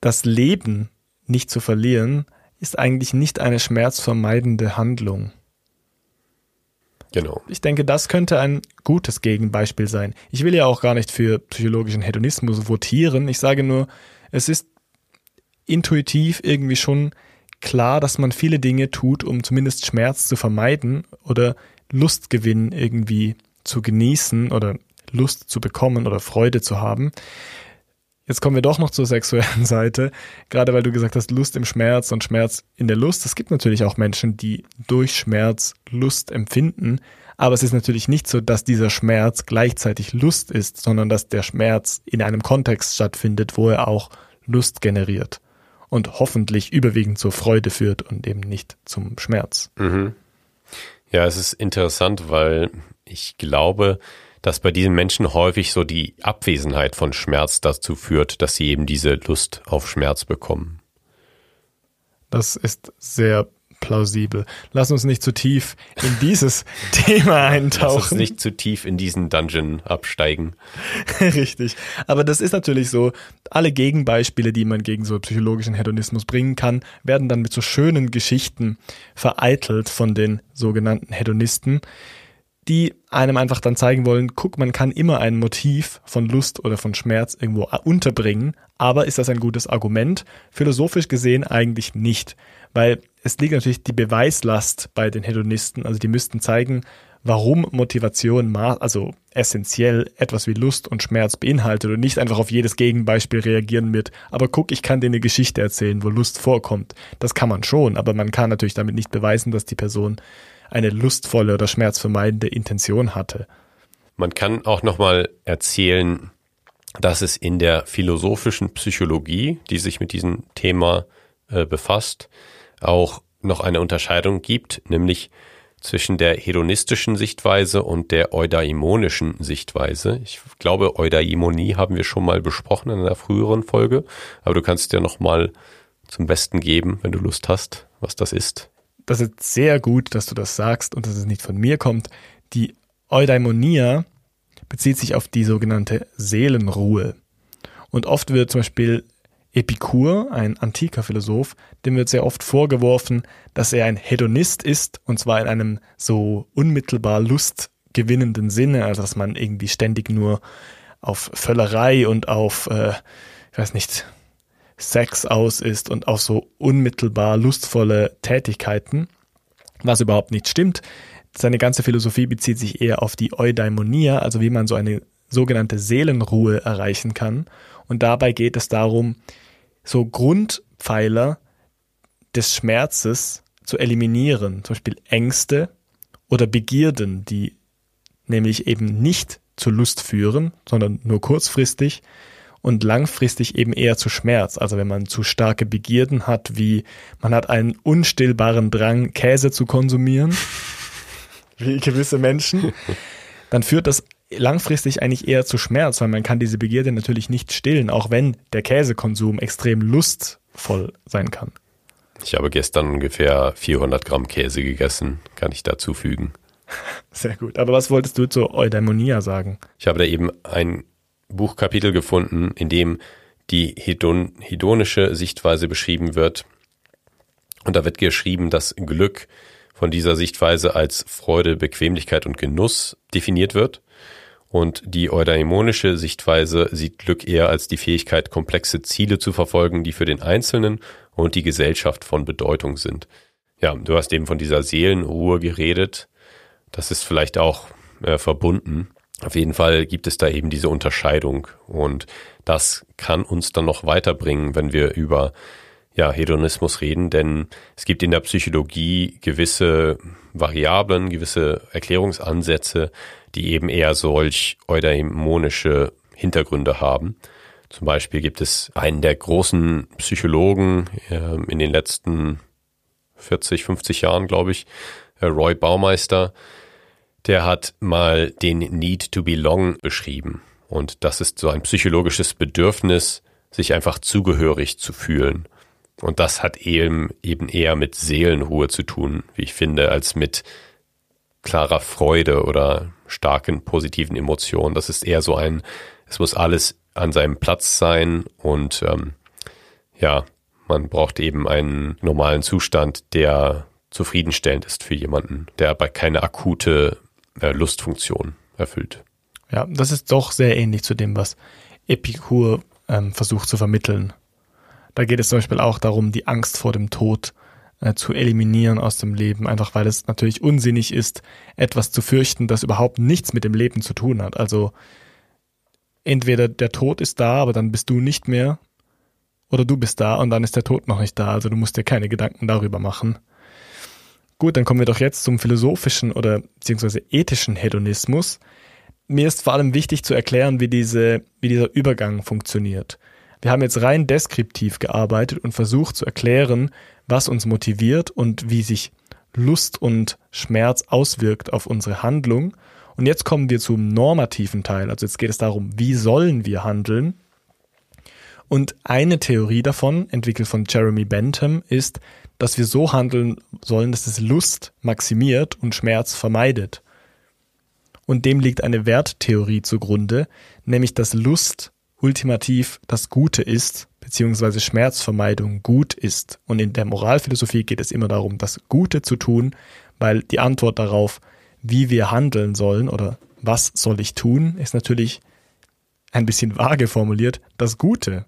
das Leben nicht zu verlieren, ist eigentlich nicht eine schmerzvermeidende Handlung. Genau. Ich denke, das könnte ein gutes Gegenbeispiel sein. Ich will ja auch gar nicht für psychologischen Hedonismus votieren. Ich sage nur, es ist intuitiv irgendwie schon klar, dass man viele Dinge tut, um zumindest Schmerz zu vermeiden oder Lustgewinn irgendwie zu genießen oder Lust zu bekommen oder Freude zu haben. Jetzt kommen wir doch noch zur sexuellen [LAUGHS] Seite, gerade weil du gesagt hast, Lust im Schmerz und Schmerz in der Lust. Es gibt natürlich auch Menschen, die durch Schmerz Lust empfinden, aber es ist natürlich nicht so, dass dieser Schmerz gleichzeitig Lust ist, sondern dass der Schmerz in einem Kontext stattfindet, wo er auch Lust generiert und hoffentlich überwiegend zur Freude führt und eben nicht zum Schmerz. Mhm. Ja, es ist interessant, weil ich glaube, dass bei diesen Menschen häufig so die Abwesenheit von Schmerz dazu führt, dass sie eben diese Lust auf Schmerz bekommen. Das ist sehr plausibel. Lass uns nicht zu tief in dieses [LAUGHS] Thema eintauchen. Lass uns nicht zu tief in diesen Dungeon absteigen. [LAUGHS] Richtig. Aber das ist natürlich so, alle Gegenbeispiele, die man gegen so psychologischen Hedonismus bringen kann, werden dann mit so schönen Geschichten vereitelt von den sogenannten Hedonisten die einem einfach dann zeigen wollen, guck, man kann immer ein Motiv von Lust oder von Schmerz irgendwo unterbringen, aber ist das ein gutes Argument? Philosophisch gesehen eigentlich nicht, weil es liegt natürlich die Beweislast bei den Hedonisten, also die müssten zeigen, warum Motivation also essentiell etwas wie Lust und Schmerz beinhaltet und nicht einfach auf jedes Gegenbeispiel reagieren mit, aber guck, ich kann dir eine Geschichte erzählen, wo Lust vorkommt. Das kann man schon, aber man kann natürlich damit nicht beweisen, dass die Person eine lustvolle oder schmerzvermeidende Intention hatte. Man kann auch nochmal erzählen, dass es in der philosophischen Psychologie, die sich mit diesem Thema äh, befasst, auch noch eine Unterscheidung gibt, nämlich zwischen der hedonistischen Sichtweise und der eudaimonischen Sichtweise. Ich glaube, Eudaimonie haben wir schon mal besprochen in einer früheren Folge, aber du kannst dir noch mal zum Besten geben, wenn du Lust hast, was das ist das ist sehr gut, dass du das sagst und dass es nicht von mir kommt. Die Eudaimonia bezieht sich auf die sogenannte Seelenruhe. Und oft wird zum Beispiel Epikur, ein antiker Philosoph, dem wird sehr oft vorgeworfen, dass er ein Hedonist ist, und zwar in einem so unmittelbar lustgewinnenden Sinne, also dass man irgendwie ständig nur auf Völlerei und auf, äh, ich weiß nicht, Sex aus ist und auf so unmittelbar lustvolle Tätigkeiten, was überhaupt nicht stimmt. Seine ganze Philosophie bezieht sich eher auf die Eudaimonia, also wie man so eine sogenannte Seelenruhe erreichen kann. Und dabei geht es darum, so Grundpfeiler des Schmerzes zu eliminieren, zum Beispiel Ängste oder Begierden, die nämlich eben nicht zur Lust führen, sondern nur kurzfristig und langfristig eben eher zu Schmerz. Also wenn man zu starke Begierden hat, wie man hat einen unstillbaren Drang, Käse zu konsumieren, [LAUGHS] wie gewisse Menschen, dann führt das langfristig eigentlich eher zu Schmerz, weil man kann diese Begierde natürlich nicht stillen, auch wenn der Käsekonsum extrem lustvoll sein kann. Ich habe gestern ungefähr 400 Gramm Käse gegessen, kann ich dazu fügen. [LAUGHS] Sehr gut. Aber was wolltest du zur Eudaimonia sagen? Ich habe da eben ein Buchkapitel gefunden, in dem die hedon hedonische Sichtweise beschrieben wird. Und da wird geschrieben, dass Glück von dieser Sichtweise als Freude, Bequemlichkeit und Genuss definiert wird. Und die eudaimonische Sichtweise sieht Glück eher als die Fähigkeit, komplexe Ziele zu verfolgen, die für den Einzelnen und die Gesellschaft von Bedeutung sind. Ja, du hast eben von dieser Seelenruhe geredet. Das ist vielleicht auch äh, verbunden auf jeden Fall gibt es da eben diese Unterscheidung und das kann uns dann noch weiterbringen, wenn wir über ja, Hedonismus reden, denn es gibt in der Psychologie gewisse Variablen, gewisse Erklärungsansätze, die eben eher solch eudaimonische Hintergründe haben. Zum Beispiel gibt es einen der großen Psychologen äh, in den letzten 40, 50 Jahren, glaube ich, äh, Roy Baumeister, der hat mal den Need to Belong beschrieben. Und das ist so ein psychologisches Bedürfnis, sich einfach zugehörig zu fühlen. Und das hat eben, eben eher mit Seelenruhe zu tun, wie ich finde, als mit klarer Freude oder starken positiven Emotionen. Das ist eher so ein, es muss alles an seinem Platz sein und ähm, ja, man braucht eben einen normalen Zustand, der zufriedenstellend ist für jemanden, der aber keine akute äh, Lustfunktion erfüllt. Ja, das ist doch sehr ähnlich zu dem, was Epikur ähm, versucht zu vermitteln. Da geht es zum Beispiel auch darum, die Angst vor dem Tod äh, zu eliminieren aus dem Leben, einfach weil es natürlich unsinnig ist, etwas zu fürchten, das überhaupt nichts mit dem Leben zu tun hat. Also entweder der Tod ist da, aber dann bist du nicht mehr, oder du bist da und dann ist der Tod noch nicht da. Also du musst dir keine Gedanken darüber machen. Gut, dann kommen wir doch jetzt zum philosophischen oder beziehungsweise ethischen Hedonismus. Mir ist vor allem wichtig zu erklären, wie, diese, wie dieser Übergang funktioniert. Wir haben jetzt rein deskriptiv gearbeitet und versucht zu erklären, was uns motiviert und wie sich Lust und Schmerz auswirkt auf unsere Handlung. Und jetzt kommen wir zum normativen Teil. Also jetzt geht es darum, wie sollen wir handeln? Und eine Theorie davon, entwickelt von Jeremy Bentham, ist, dass wir so handeln sollen, dass es Lust maximiert und Schmerz vermeidet. Und dem liegt eine Werttheorie zugrunde, nämlich dass Lust ultimativ das Gute ist, beziehungsweise Schmerzvermeidung gut ist. Und in der Moralphilosophie geht es immer darum, das Gute zu tun, weil die Antwort darauf, wie wir handeln sollen oder was soll ich tun, ist natürlich ein bisschen vage formuliert, das Gute,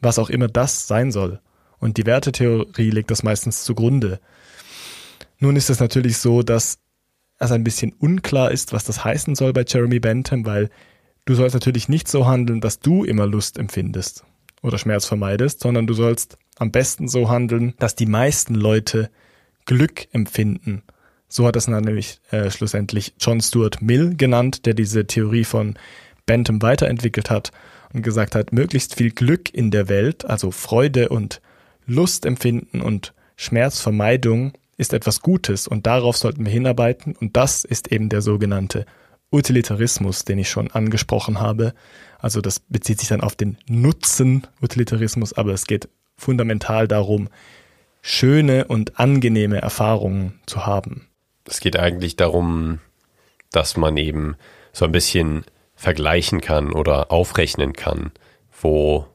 was auch immer das sein soll. Und die Wertetheorie legt das meistens zugrunde. Nun ist es natürlich so, dass es ein bisschen unklar ist, was das heißen soll bei Jeremy Bentham, weil du sollst natürlich nicht so handeln, dass du immer Lust empfindest oder Schmerz vermeidest, sondern du sollst am besten so handeln, dass die meisten Leute Glück empfinden. So hat es nämlich äh, schlussendlich John Stuart Mill genannt, der diese Theorie von Bentham weiterentwickelt hat und gesagt hat, möglichst viel Glück in der Welt, also Freude und Lust empfinden und Schmerzvermeidung ist etwas Gutes und darauf sollten wir hinarbeiten und das ist eben der sogenannte Utilitarismus, den ich schon angesprochen habe. Also das bezieht sich dann auf den Nutzen Utilitarismus, aber es geht fundamental darum, schöne und angenehme Erfahrungen zu haben. Es geht eigentlich darum, dass man eben so ein bisschen vergleichen kann oder aufrechnen kann, wo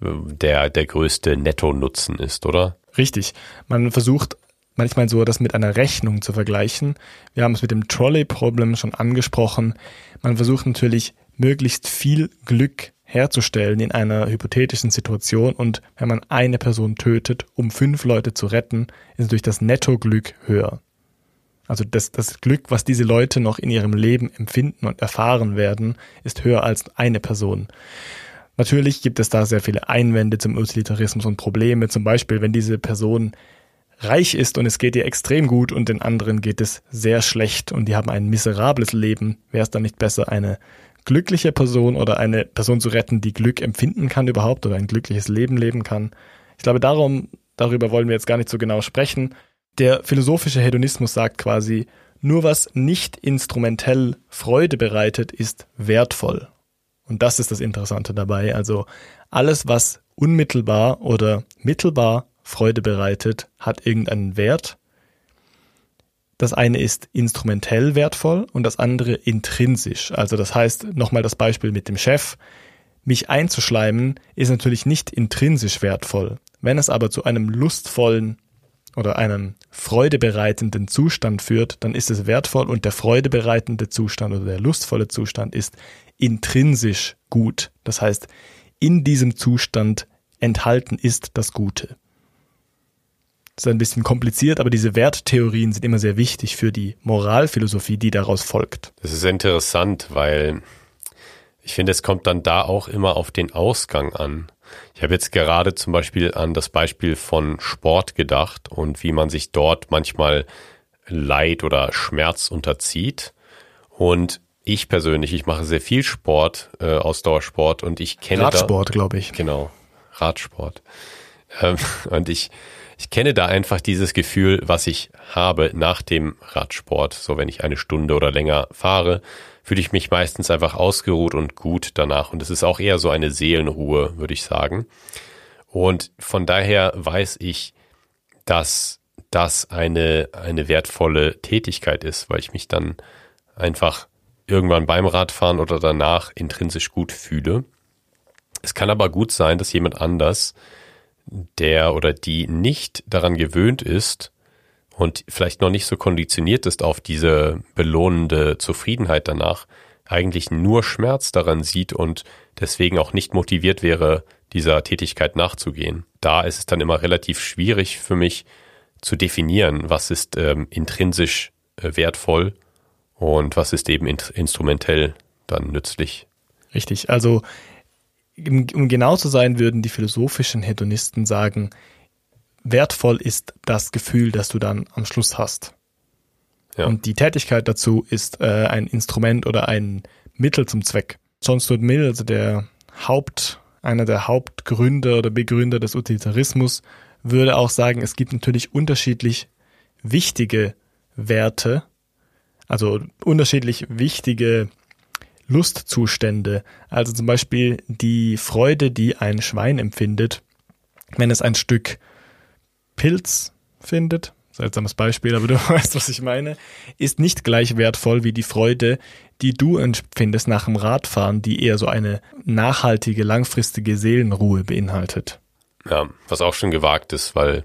der, der größte Netto-Nutzen ist, oder? Richtig. Man versucht manchmal so, das mit einer Rechnung zu vergleichen. Wir haben es mit dem Trolley-Problem schon angesprochen. Man versucht natürlich möglichst viel Glück herzustellen in einer hypothetischen Situation und wenn man eine Person tötet, um fünf Leute zu retten, ist natürlich das Netto-Glück höher. Also das, das Glück, was diese Leute noch in ihrem Leben empfinden und erfahren werden, ist höher als eine Person. Natürlich gibt es da sehr viele Einwände zum Utilitarismus und Probleme. Zum Beispiel, wenn diese Person reich ist und es geht ihr extrem gut und den anderen geht es sehr schlecht und die haben ein miserables Leben, wäre es dann nicht besser, eine glückliche Person oder eine Person zu retten, die Glück empfinden kann überhaupt oder ein glückliches Leben leben kann? Ich glaube, darum, darüber wollen wir jetzt gar nicht so genau sprechen. Der philosophische Hedonismus sagt quasi, nur was nicht instrumentell Freude bereitet, ist wertvoll. Und das ist das Interessante dabei. Also alles, was unmittelbar oder mittelbar Freude bereitet, hat irgendeinen Wert. Das eine ist instrumentell wertvoll und das andere intrinsisch. Also das heißt, nochmal das Beispiel mit dem Chef. Mich einzuschleimen ist natürlich nicht intrinsisch wertvoll. Wenn es aber zu einem lustvollen oder einem freudebereitenden Zustand führt, dann ist es wertvoll und der freudebereitende Zustand oder der lustvolle Zustand ist intrinsisch gut. Das heißt, in diesem Zustand enthalten ist das Gute. Das ist ein bisschen kompliziert, aber diese Werttheorien sind immer sehr wichtig für die Moralphilosophie, die daraus folgt. Das ist interessant, weil ich finde, es kommt dann da auch immer auf den Ausgang an. Ich habe jetzt gerade zum Beispiel an das Beispiel von Sport gedacht und wie man sich dort manchmal Leid oder Schmerz unterzieht. Und ich persönlich, ich mache sehr viel Sport, äh, Ausdauersport und ich kenne Radsport, glaube ich. Genau, Radsport. Ähm, [LAUGHS] und ich, ich kenne da einfach dieses Gefühl, was ich habe nach dem Radsport. So, wenn ich eine Stunde oder länger fahre, fühle ich mich meistens einfach ausgeruht und gut danach. Und es ist auch eher so eine Seelenruhe, würde ich sagen. Und von daher weiß ich, dass das eine, eine wertvolle Tätigkeit ist, weil ich mich dann einfach irgendwann beim Radfahren oder danach intrinsisch gut fühle. Es kann aber gut sein, dass jemand anders, der oder die nicht daran gewöhnt ist und vielleicht noch nicht so konditioniert ist auf diese belohnende Zufriedenheit danach, eigentlich nur Schmerz daran sieht und deswegen auch nicht motiviert wäre, dieser Tätigkeit nachzugehen. Da ist es dann immer relativ schwierig für mich zu definieren, was ist ähm, intrinsisch äh, wertvoll und was ist eben in instrumentell dann nützlich. Richtig, also um genau zu sein, würden die philosophischen Hedonisten sagen, wertvoll ist das Gefühl, das du dann am Schluss hast. Ja. Und die Tätigkeit dazu ist äh, ein Instrument oder ein Mittel zum Zweck. John Stuart Mill, also der Haupt, einer der Hauptgründer oder Begründer des Utilitarismus, würde auch sagen, es gibt natürlich unterschiedlich wichtige Werte, also unterschiedlich wichtige Lustzustände. Also zum Beispiel die Freude, die ein Schwein empfindet, wenn es ein Stück Pilz findet, seltsames Beispiel, aber du [LAUGHS] weißt, was ich meine, ist nicht gleich wertvoll wie die Freude, die du empfindest nach dem Radfahren, die eher so eine nachhaltige, langfristige Seelenruhe beinhaltet. Ja, was auch schon gewagt ist, weil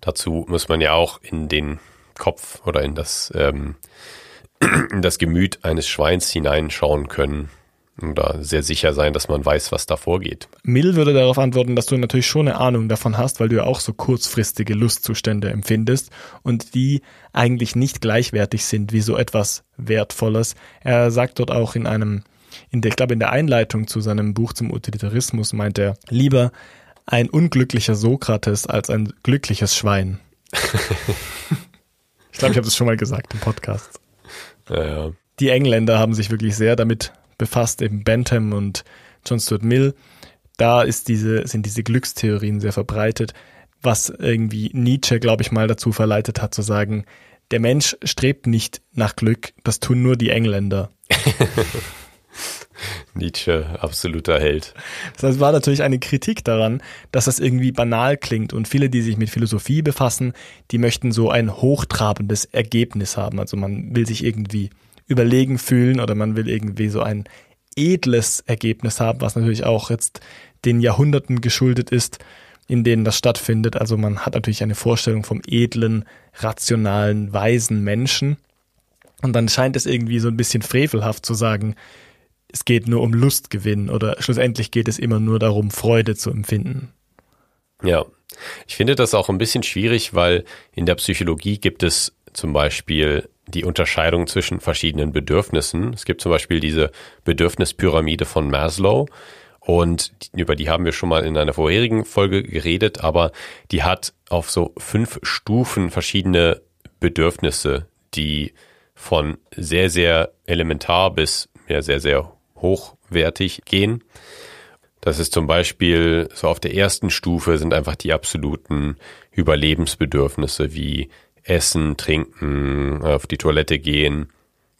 dazu muss man ja auch in den Kopf oder in das, ähm, in das Gemüt eines Schweins hineinschauen können oder sehr sicher sein, dass man weiß, was da vorgeht. Mill würde darauf antworten, dass du natürlich schon eine Ahnung davon hast, weil du ja auch so kurzfristige Lustzustände empfindest und die eigentlich nicht gleichwertig sind wie so etwas Wertvolles. Er sagt dort auch in einem, in der, ich glaube in der Einleitung zu seinem Buch zum Utilitarismus meint er, lieber ein unglücklicher Sokrates als ein glückliches Schwein. [LAUGHS] ich glaube, ich habe das schon mal gesagt im Podcast. Ja, ja. Die Engländer haben sich wirklich sehr damit befasst, eben Bentham und John Stuart Mill. Da ist diese, sind diese Glückstheorien sehr verbreitet, was irgendwie Nietzsche, glaube ich, mal dazu verleitet hat zu sagen, der Mensch strebt nicht nach Glück, das tun nur die Engländer. [LAUGHS] [LAUGHS] Nietzsche, absoluter Held. Das war natürlich eine Kritik daran, dass das irgendwie banal klingt und viele, die sich mit Philosophie befassen, die möchten so ein hochtrabendes Ergebnis haben. Also man will sich irgendwie überlegen fühlen oder man will irgendwie so ein edles Ergebnis haben, was natürlich auch jetzt den Jahrhunderten geschuldet ist, in denen das stattfindet. Also man hat natürlich eine Vorstellung vom edlen, rationalen, weisen Menschen. Und dann scheint es irgendwie so ein bisschen frevelhaft zu sagen, es geht nur um Lustgewinn oder schlussendlich geht es immer nur darum, Freude zu empfinden. Ja, ich finde das auch ein bisschen schwierig, weil in der Psychologie gibt es zum Beispiel die Unterscheidung zwischen verschiedenen Bedürfnissen. Es gibt zum Beispiel diese Bedürfnispyramide von Maslow und über die haben wir schon mal in einer vorherigen Folge geredet, aber die hat auf so fünf Stufen verschiedene Bedürfnisse, die von sehr, sehr elementar bis ja, sehr, sehr hochwertig gehen. Das ist zum Beispiel so auf der ersten Stufe sind einfach die absoluten Überlebensbedürfnisse wie Essen, Trinken, auf die Toilette gehen.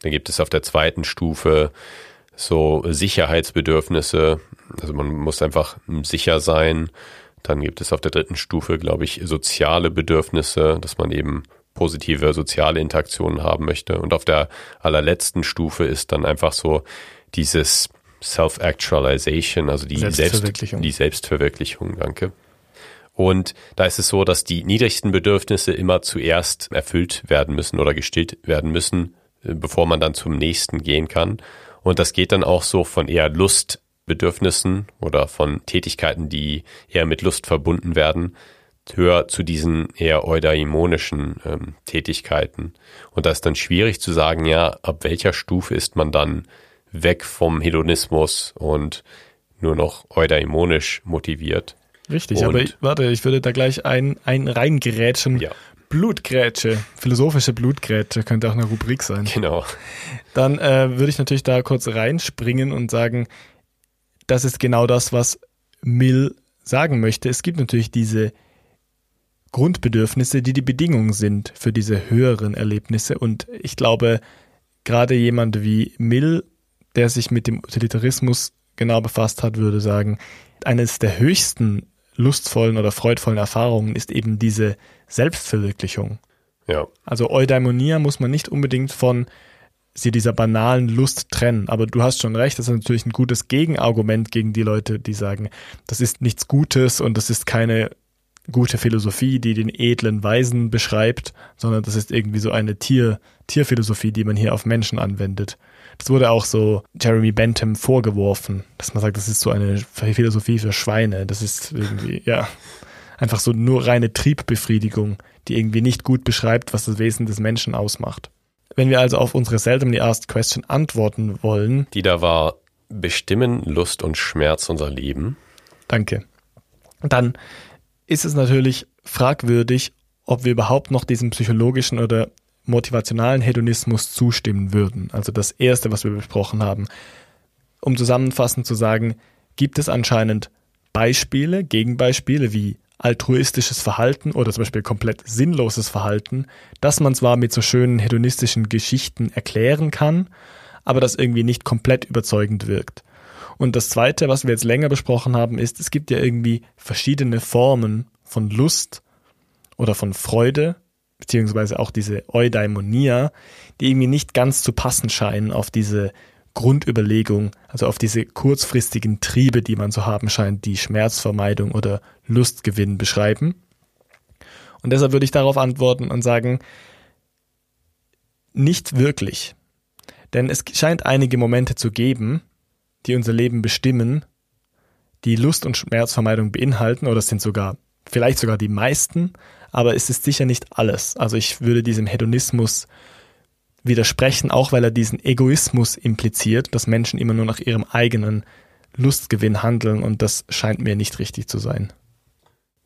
Dann gibt es auf der zweiten Stufe so Sicherheitsbedürfnisse. Also man muss einfach sicher sein. Dann gibt es auf der dritten Stufe, glaube ich, soziale Bedürfnisse, dass man eben positive soziale Interaktionen haben möchte. Und auf der allerletzten Stufe ist dann einfach so dieses Self-Actualization, also die Selbstverwirklichung. Selbst, die Selbstverwirklichung, danke. Und da ist es so, dass die niedrigsten Bedürfnisse immer zuerst erfüllt werden müssen oder gestillt werden müssen, äh, bevor man dann zum nächsten gehen kann. Und das geht dann auch so von eher Lustbedürfnissen oder von Tätigkeiten, die eher mit Lust verbunden werden, höher zu diesen eher eudaimonischen ähm, Tätigkeiten. Und da ist dann schwierig zu sagen, ja, ab welcher Stufe ist man dann weg vom Hedonismus und nur noch eudaimonisch motiviert. Richtig, und aber ich, warte, ich würde da gleich ein, ein reingerätschen. Ja. Blutgrätsche, philosophische Blutgrätsche könnte auch eine Rubrik sein. Genau. Dann äh, würde ich natürlich da kurz reinspringen und sagen, das ist genau das, was Mill sagen möchte, es gibt natürlich diese Grundbedürfnisse, die die Bedingungen sind für diese höheren Erlebnisse. Und ich glaube, gerade jemand wie Mill, der sich mit dem Utilitarismus genau befasst hat, würde sagen, eines der höchsten lustvollen oder freudvollen Erfahrungen ist eben diese Selbstverwirklichung. Ja. Also Eudaimonia muss man nicht unbedingt von sie dieser banalen Lust trennen. Aber du hast schon recht, das ist natürlich ein gutes Gegenargument gegen die Leute, die sagen, das ist nichts Gutes und das ist keine gute Philosophie, die den edlen Weisen beschreibt, sondern das ist irgendwie so eine Tier, Tierphilosophie, die man hier auf Menschen anwendet. Das wurde auch so Jeremy Bentham vorgeworfen, dass man sagt, das ist so eine Philosophie für Schweine. Das ist irgendwie, ja, einfach so nur reine Triebbefriedigung, die irgendwie nicht gut beschreibt, was das Wesen des Menschen ausmacht. Wenn wir also auf unsere seldomly asked question antworten wollen. Die da war, bestimmen Lust und Schmerz unser Leben. Danke. Dann ist es natürlich fragwürdig, ob wir überhaupt noch diesem psychologischen oder motivationalen Hedonismus zustimmen würden. Also das erste, was wir besprochen haben. Um zusammenfassend zu sagen, gibt es anscheinend Beispiele, Gegenbeispiele wie altruistisches Verhalten oder zum Beispiel komplett sinnloses Verhalten, das man zwar mit so schönen hedonistischen Geschichten erklären kann, aber das irgendwie nicht komplett überzeugend wirkt. Und das Zweite, was wir jetzt länger besprochen haben, ist, es gibt ja irgendwie verschiedene Formen von Lust oder von Freude, beziehungsweise auch diese Eudaimonia, die irgendwie nicht ganz zu passen scheinen auf diese Grundüberlegung, also auf diese kurzfristigen Triebe, die man zu haben scheint, die Schmerzvermeidung oder Lustgewinn beschreiben. Und deshalb würde ich darauf antworten und sagen, nicht wirklich. Denn es scheint einige Momente zu geben, die unser Leben bestimmen, die Lust- und Schmerzvermeidung beinhalten, oder es sind sogar, vielleicht sogar die meisten, aber es ist sicher nicht alles. Also ich würde diesem Hedonismus widersprechen, auch weil er diesen Egoismus impliziert, dass Menschen immer nur nach ihrem eigenen Lustgewinn handeln und das scheint mir nicht richtig zu sein.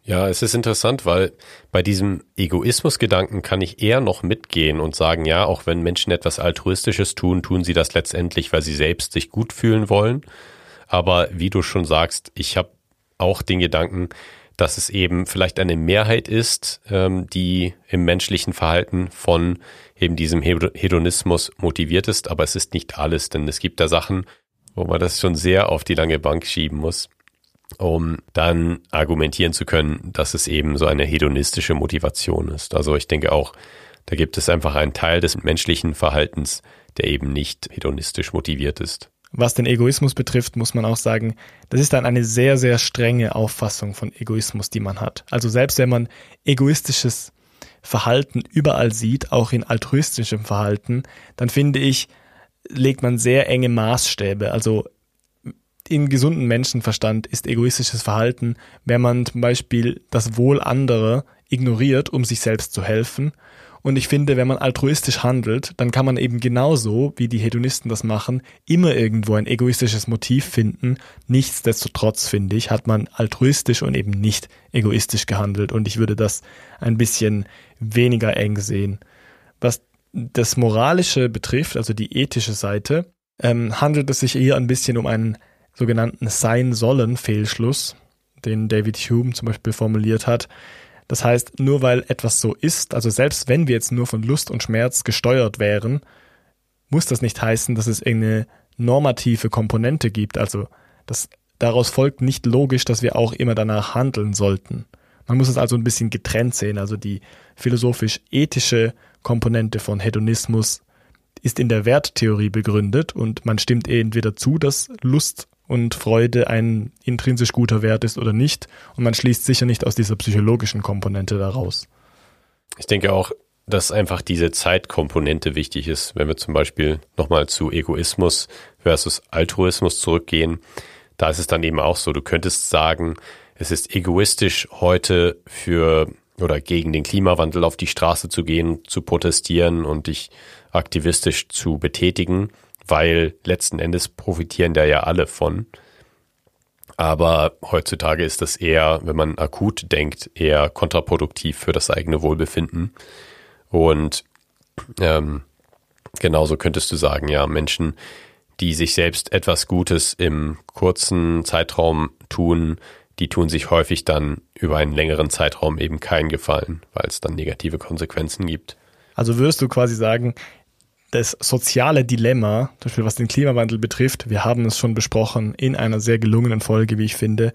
Ja, es ist interessant, weil bei diesem Egoismusgedanken kann ich eher noch mitgehen und sagen, ja, auch wenn Menschen etwas Altruistisches tun, tun sie das letztendlich, weil sie selbst sich gut fühlen wollen. Aber wie du schon sagst, ich habe auch den Gedanken, dass es eben vielleicht eine Mehrheit ist, ähm, die im menschlichen Verhalten von eben diesem Hedonismus motiviert ist, aber es ist nicht alles, denn es gibt da Sachen, wo man das schon sehr auf die lange Bank schieben muss, um dann argumentieren zu können, dass es eben so eine hedonistische Motivation ist. Also ich denke auch, da gibt es einfach einen Teil des menschlichen Verhaltens, der eben nicht hedonistisch motiviert ist. Was den Egoismus betrifft, muss man auch sagen, das ist dann eine sehr, sehr strenge Auffassung von Egoismus, die man hat. Also selbst wenn man egoistisches Verhalten überall sieht, auch in altruistischem Verhalten, dann finde ich, legt man sehr enge Maßstäbe. Also im gesunden Menschenverstand ist egoistisches Verhalten, wenn man zum Beispiel das Wohl anderer ignoriert, um sich selbst zu helfen und ich finde, wenn man altruistisch handelt, dann kann man eben genauso, wie die Hedonisten das machen, immer irgendwo ein egoistisches Motiv finden. Nichtsdestotrotz, finde ich, hat man altruistisch und eben nicht egoistisch gehandelt. Und ich würde das ein bisschen weniger eng sehen. Was das Moralische betrifft, also die ethische Seite, ähm, handelt es sich hier ein bisschen um einen sogenannten Sein-Sollen-Fehlschluss, den David Hume zum Beispiel formuliert hat. Das heißt, nur weil etwas so ist, also selbst wenn wir jetzt nur von Lust und Schmerz gesteuert wären, muss das nicht heißen, dass es irgendeine normative Komponente gibt. Also das, daraus folgt nicht logisch, dass wir auch immer danach handeln sollten. Man muss es also ein bisschen getrennt sehen. Also die philosophisch-ethische Komponente von Hedonismus ist in der Werttheorie begründet und man stimmt entweder zu, dass Lust und Freude ein intrinsisch guter Wert ist oder nicht. Und man schließt sicher nicht aus dieser psychologischen Komponente daraus. Ich denke auch, dass einfach diese Zeitkomponente wichtig ist, wenn wir zum Beispiel nochmal zu Egoismus versus Altruismus zurückgehen. Da ist es dann eben auch so, du könntest sagen, es ist egoistisch heute für oder gegen den Klimawandel auf die Straße zu gehen, zu protestieren und dich aktivistisch zu betätigen weil letzten Endes profitieren da ja alle von. Aber heutzutage ist das eher, wenn man akut denkt, eher kontraproduktiv für das eigene Wohlbefinden. Und ähm, genauso könntest du sagen, ja, Menschen, die sich selbst etwas Gutes im kurzen Zeitraum tun, die tun sich häufig dann über einen längeren Zeitraum eben keinen Gefallen, weil es dann negative Konsequenzen gibt. Also würdest du quasi sagen, das soziale Dilemma, zum Beispiel was den Klimawandel betrifft, wir haben es schon besprochen in einer sehr gelungenen Folge, wie ich finde,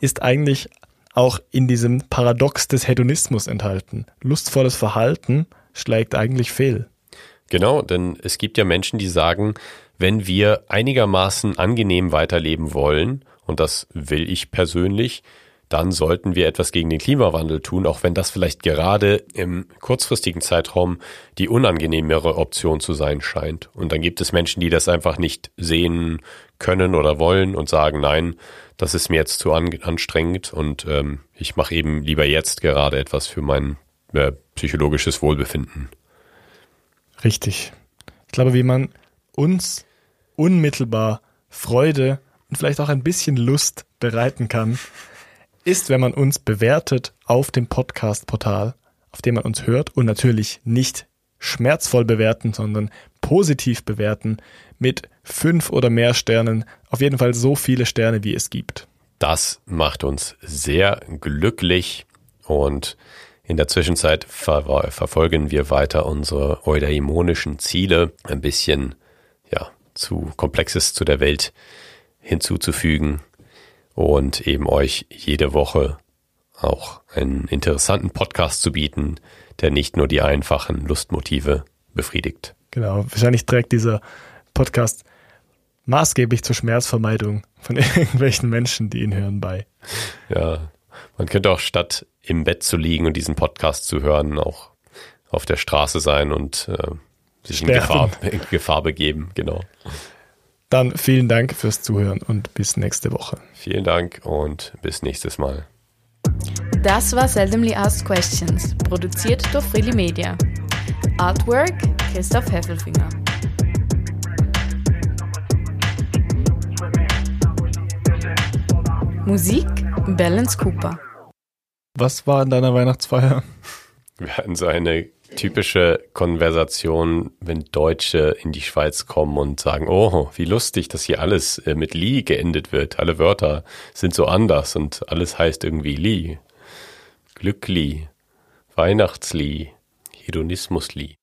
ist eigentlich auch in diesem Paradox des Hedonismus enthalten. Lustvolles Verhalten schlägt eigentlich fehl. Genau, denn es gibt ja Menschen, die sagen, wenn wir einigermaßen angenehm weiterleben wollen, und das will ich persönlich, dann sollten wir etwas gegen den Klimawandel tun, auch wenn das vielleicht gerade im kurzfristigen Zeitraum die unangenehmere Option zu sein scheint. Und dann gibt es Menschen, die das einfach nicht sehen können oder wollen und sagen, nein, das ist mir jetzt zu an anstrengend und ähm, ich mache eben lieber jetzt gerade etwas für mein äh, psychologisches Wohlbefinden. Richtig. Ich glaube, wie man uns unmittelbar Freude und vielleicht auch ein bisschen Lust bereiten kann, ist, wenn man uns bewertet auf dem Podcast-Portal, auf dem man uns hört und natürlich nicht schmerzvoll bewerten, sondern positiv bewerten mit fünf oder mehr Sternen. Auf jeden Fall so viele Sterne, wie es gibt. Das macht uns sehr glücklich und in der Zwischenzeit ver verfolgen wir weiter unsere eudaimonischen Ziele, ein bisschen ja, zu Komplexes zu der Welt hinzuzufügen und eben euch jede Woche auch einen interessanten Podcast zu bieten, der nicht nur die einfachen Lustmotive befriedigt. Genau, wahrscheinlich trägt dieser Podcast maßgeblich zur Schmerzvermeidung von [LAUGHS] irgendwelchen Menschen, die ihn hören, bei. Ja, man könnte auch statt im Bett zu liegen und diesen Podcast zu hören, auch auf der Straße sein und äh, sich in Gefahr, in Gefahr begeben, genau. Dann vielen Dank fürs Zuhören und bis nächste Woche. Vielen Dank und bis nächstes Mal. Das war Seldomly Asked Questions, produziert durch Freely Media. Artwork Christoph Heffelfinger. Musik Balance Cooper. Was war in deiner Weihnachtsfeier? Wir hatten so eine typische Konversation, wenn Deutsche in die Schweiz kommen und sagen, oh, wie lustig, dass hier alles äh, mit Li geendet wird. Alle Wörter sind so anders und alles heißt irgendwie Li. Glückli, Weihnachtsli, Hedonismusli.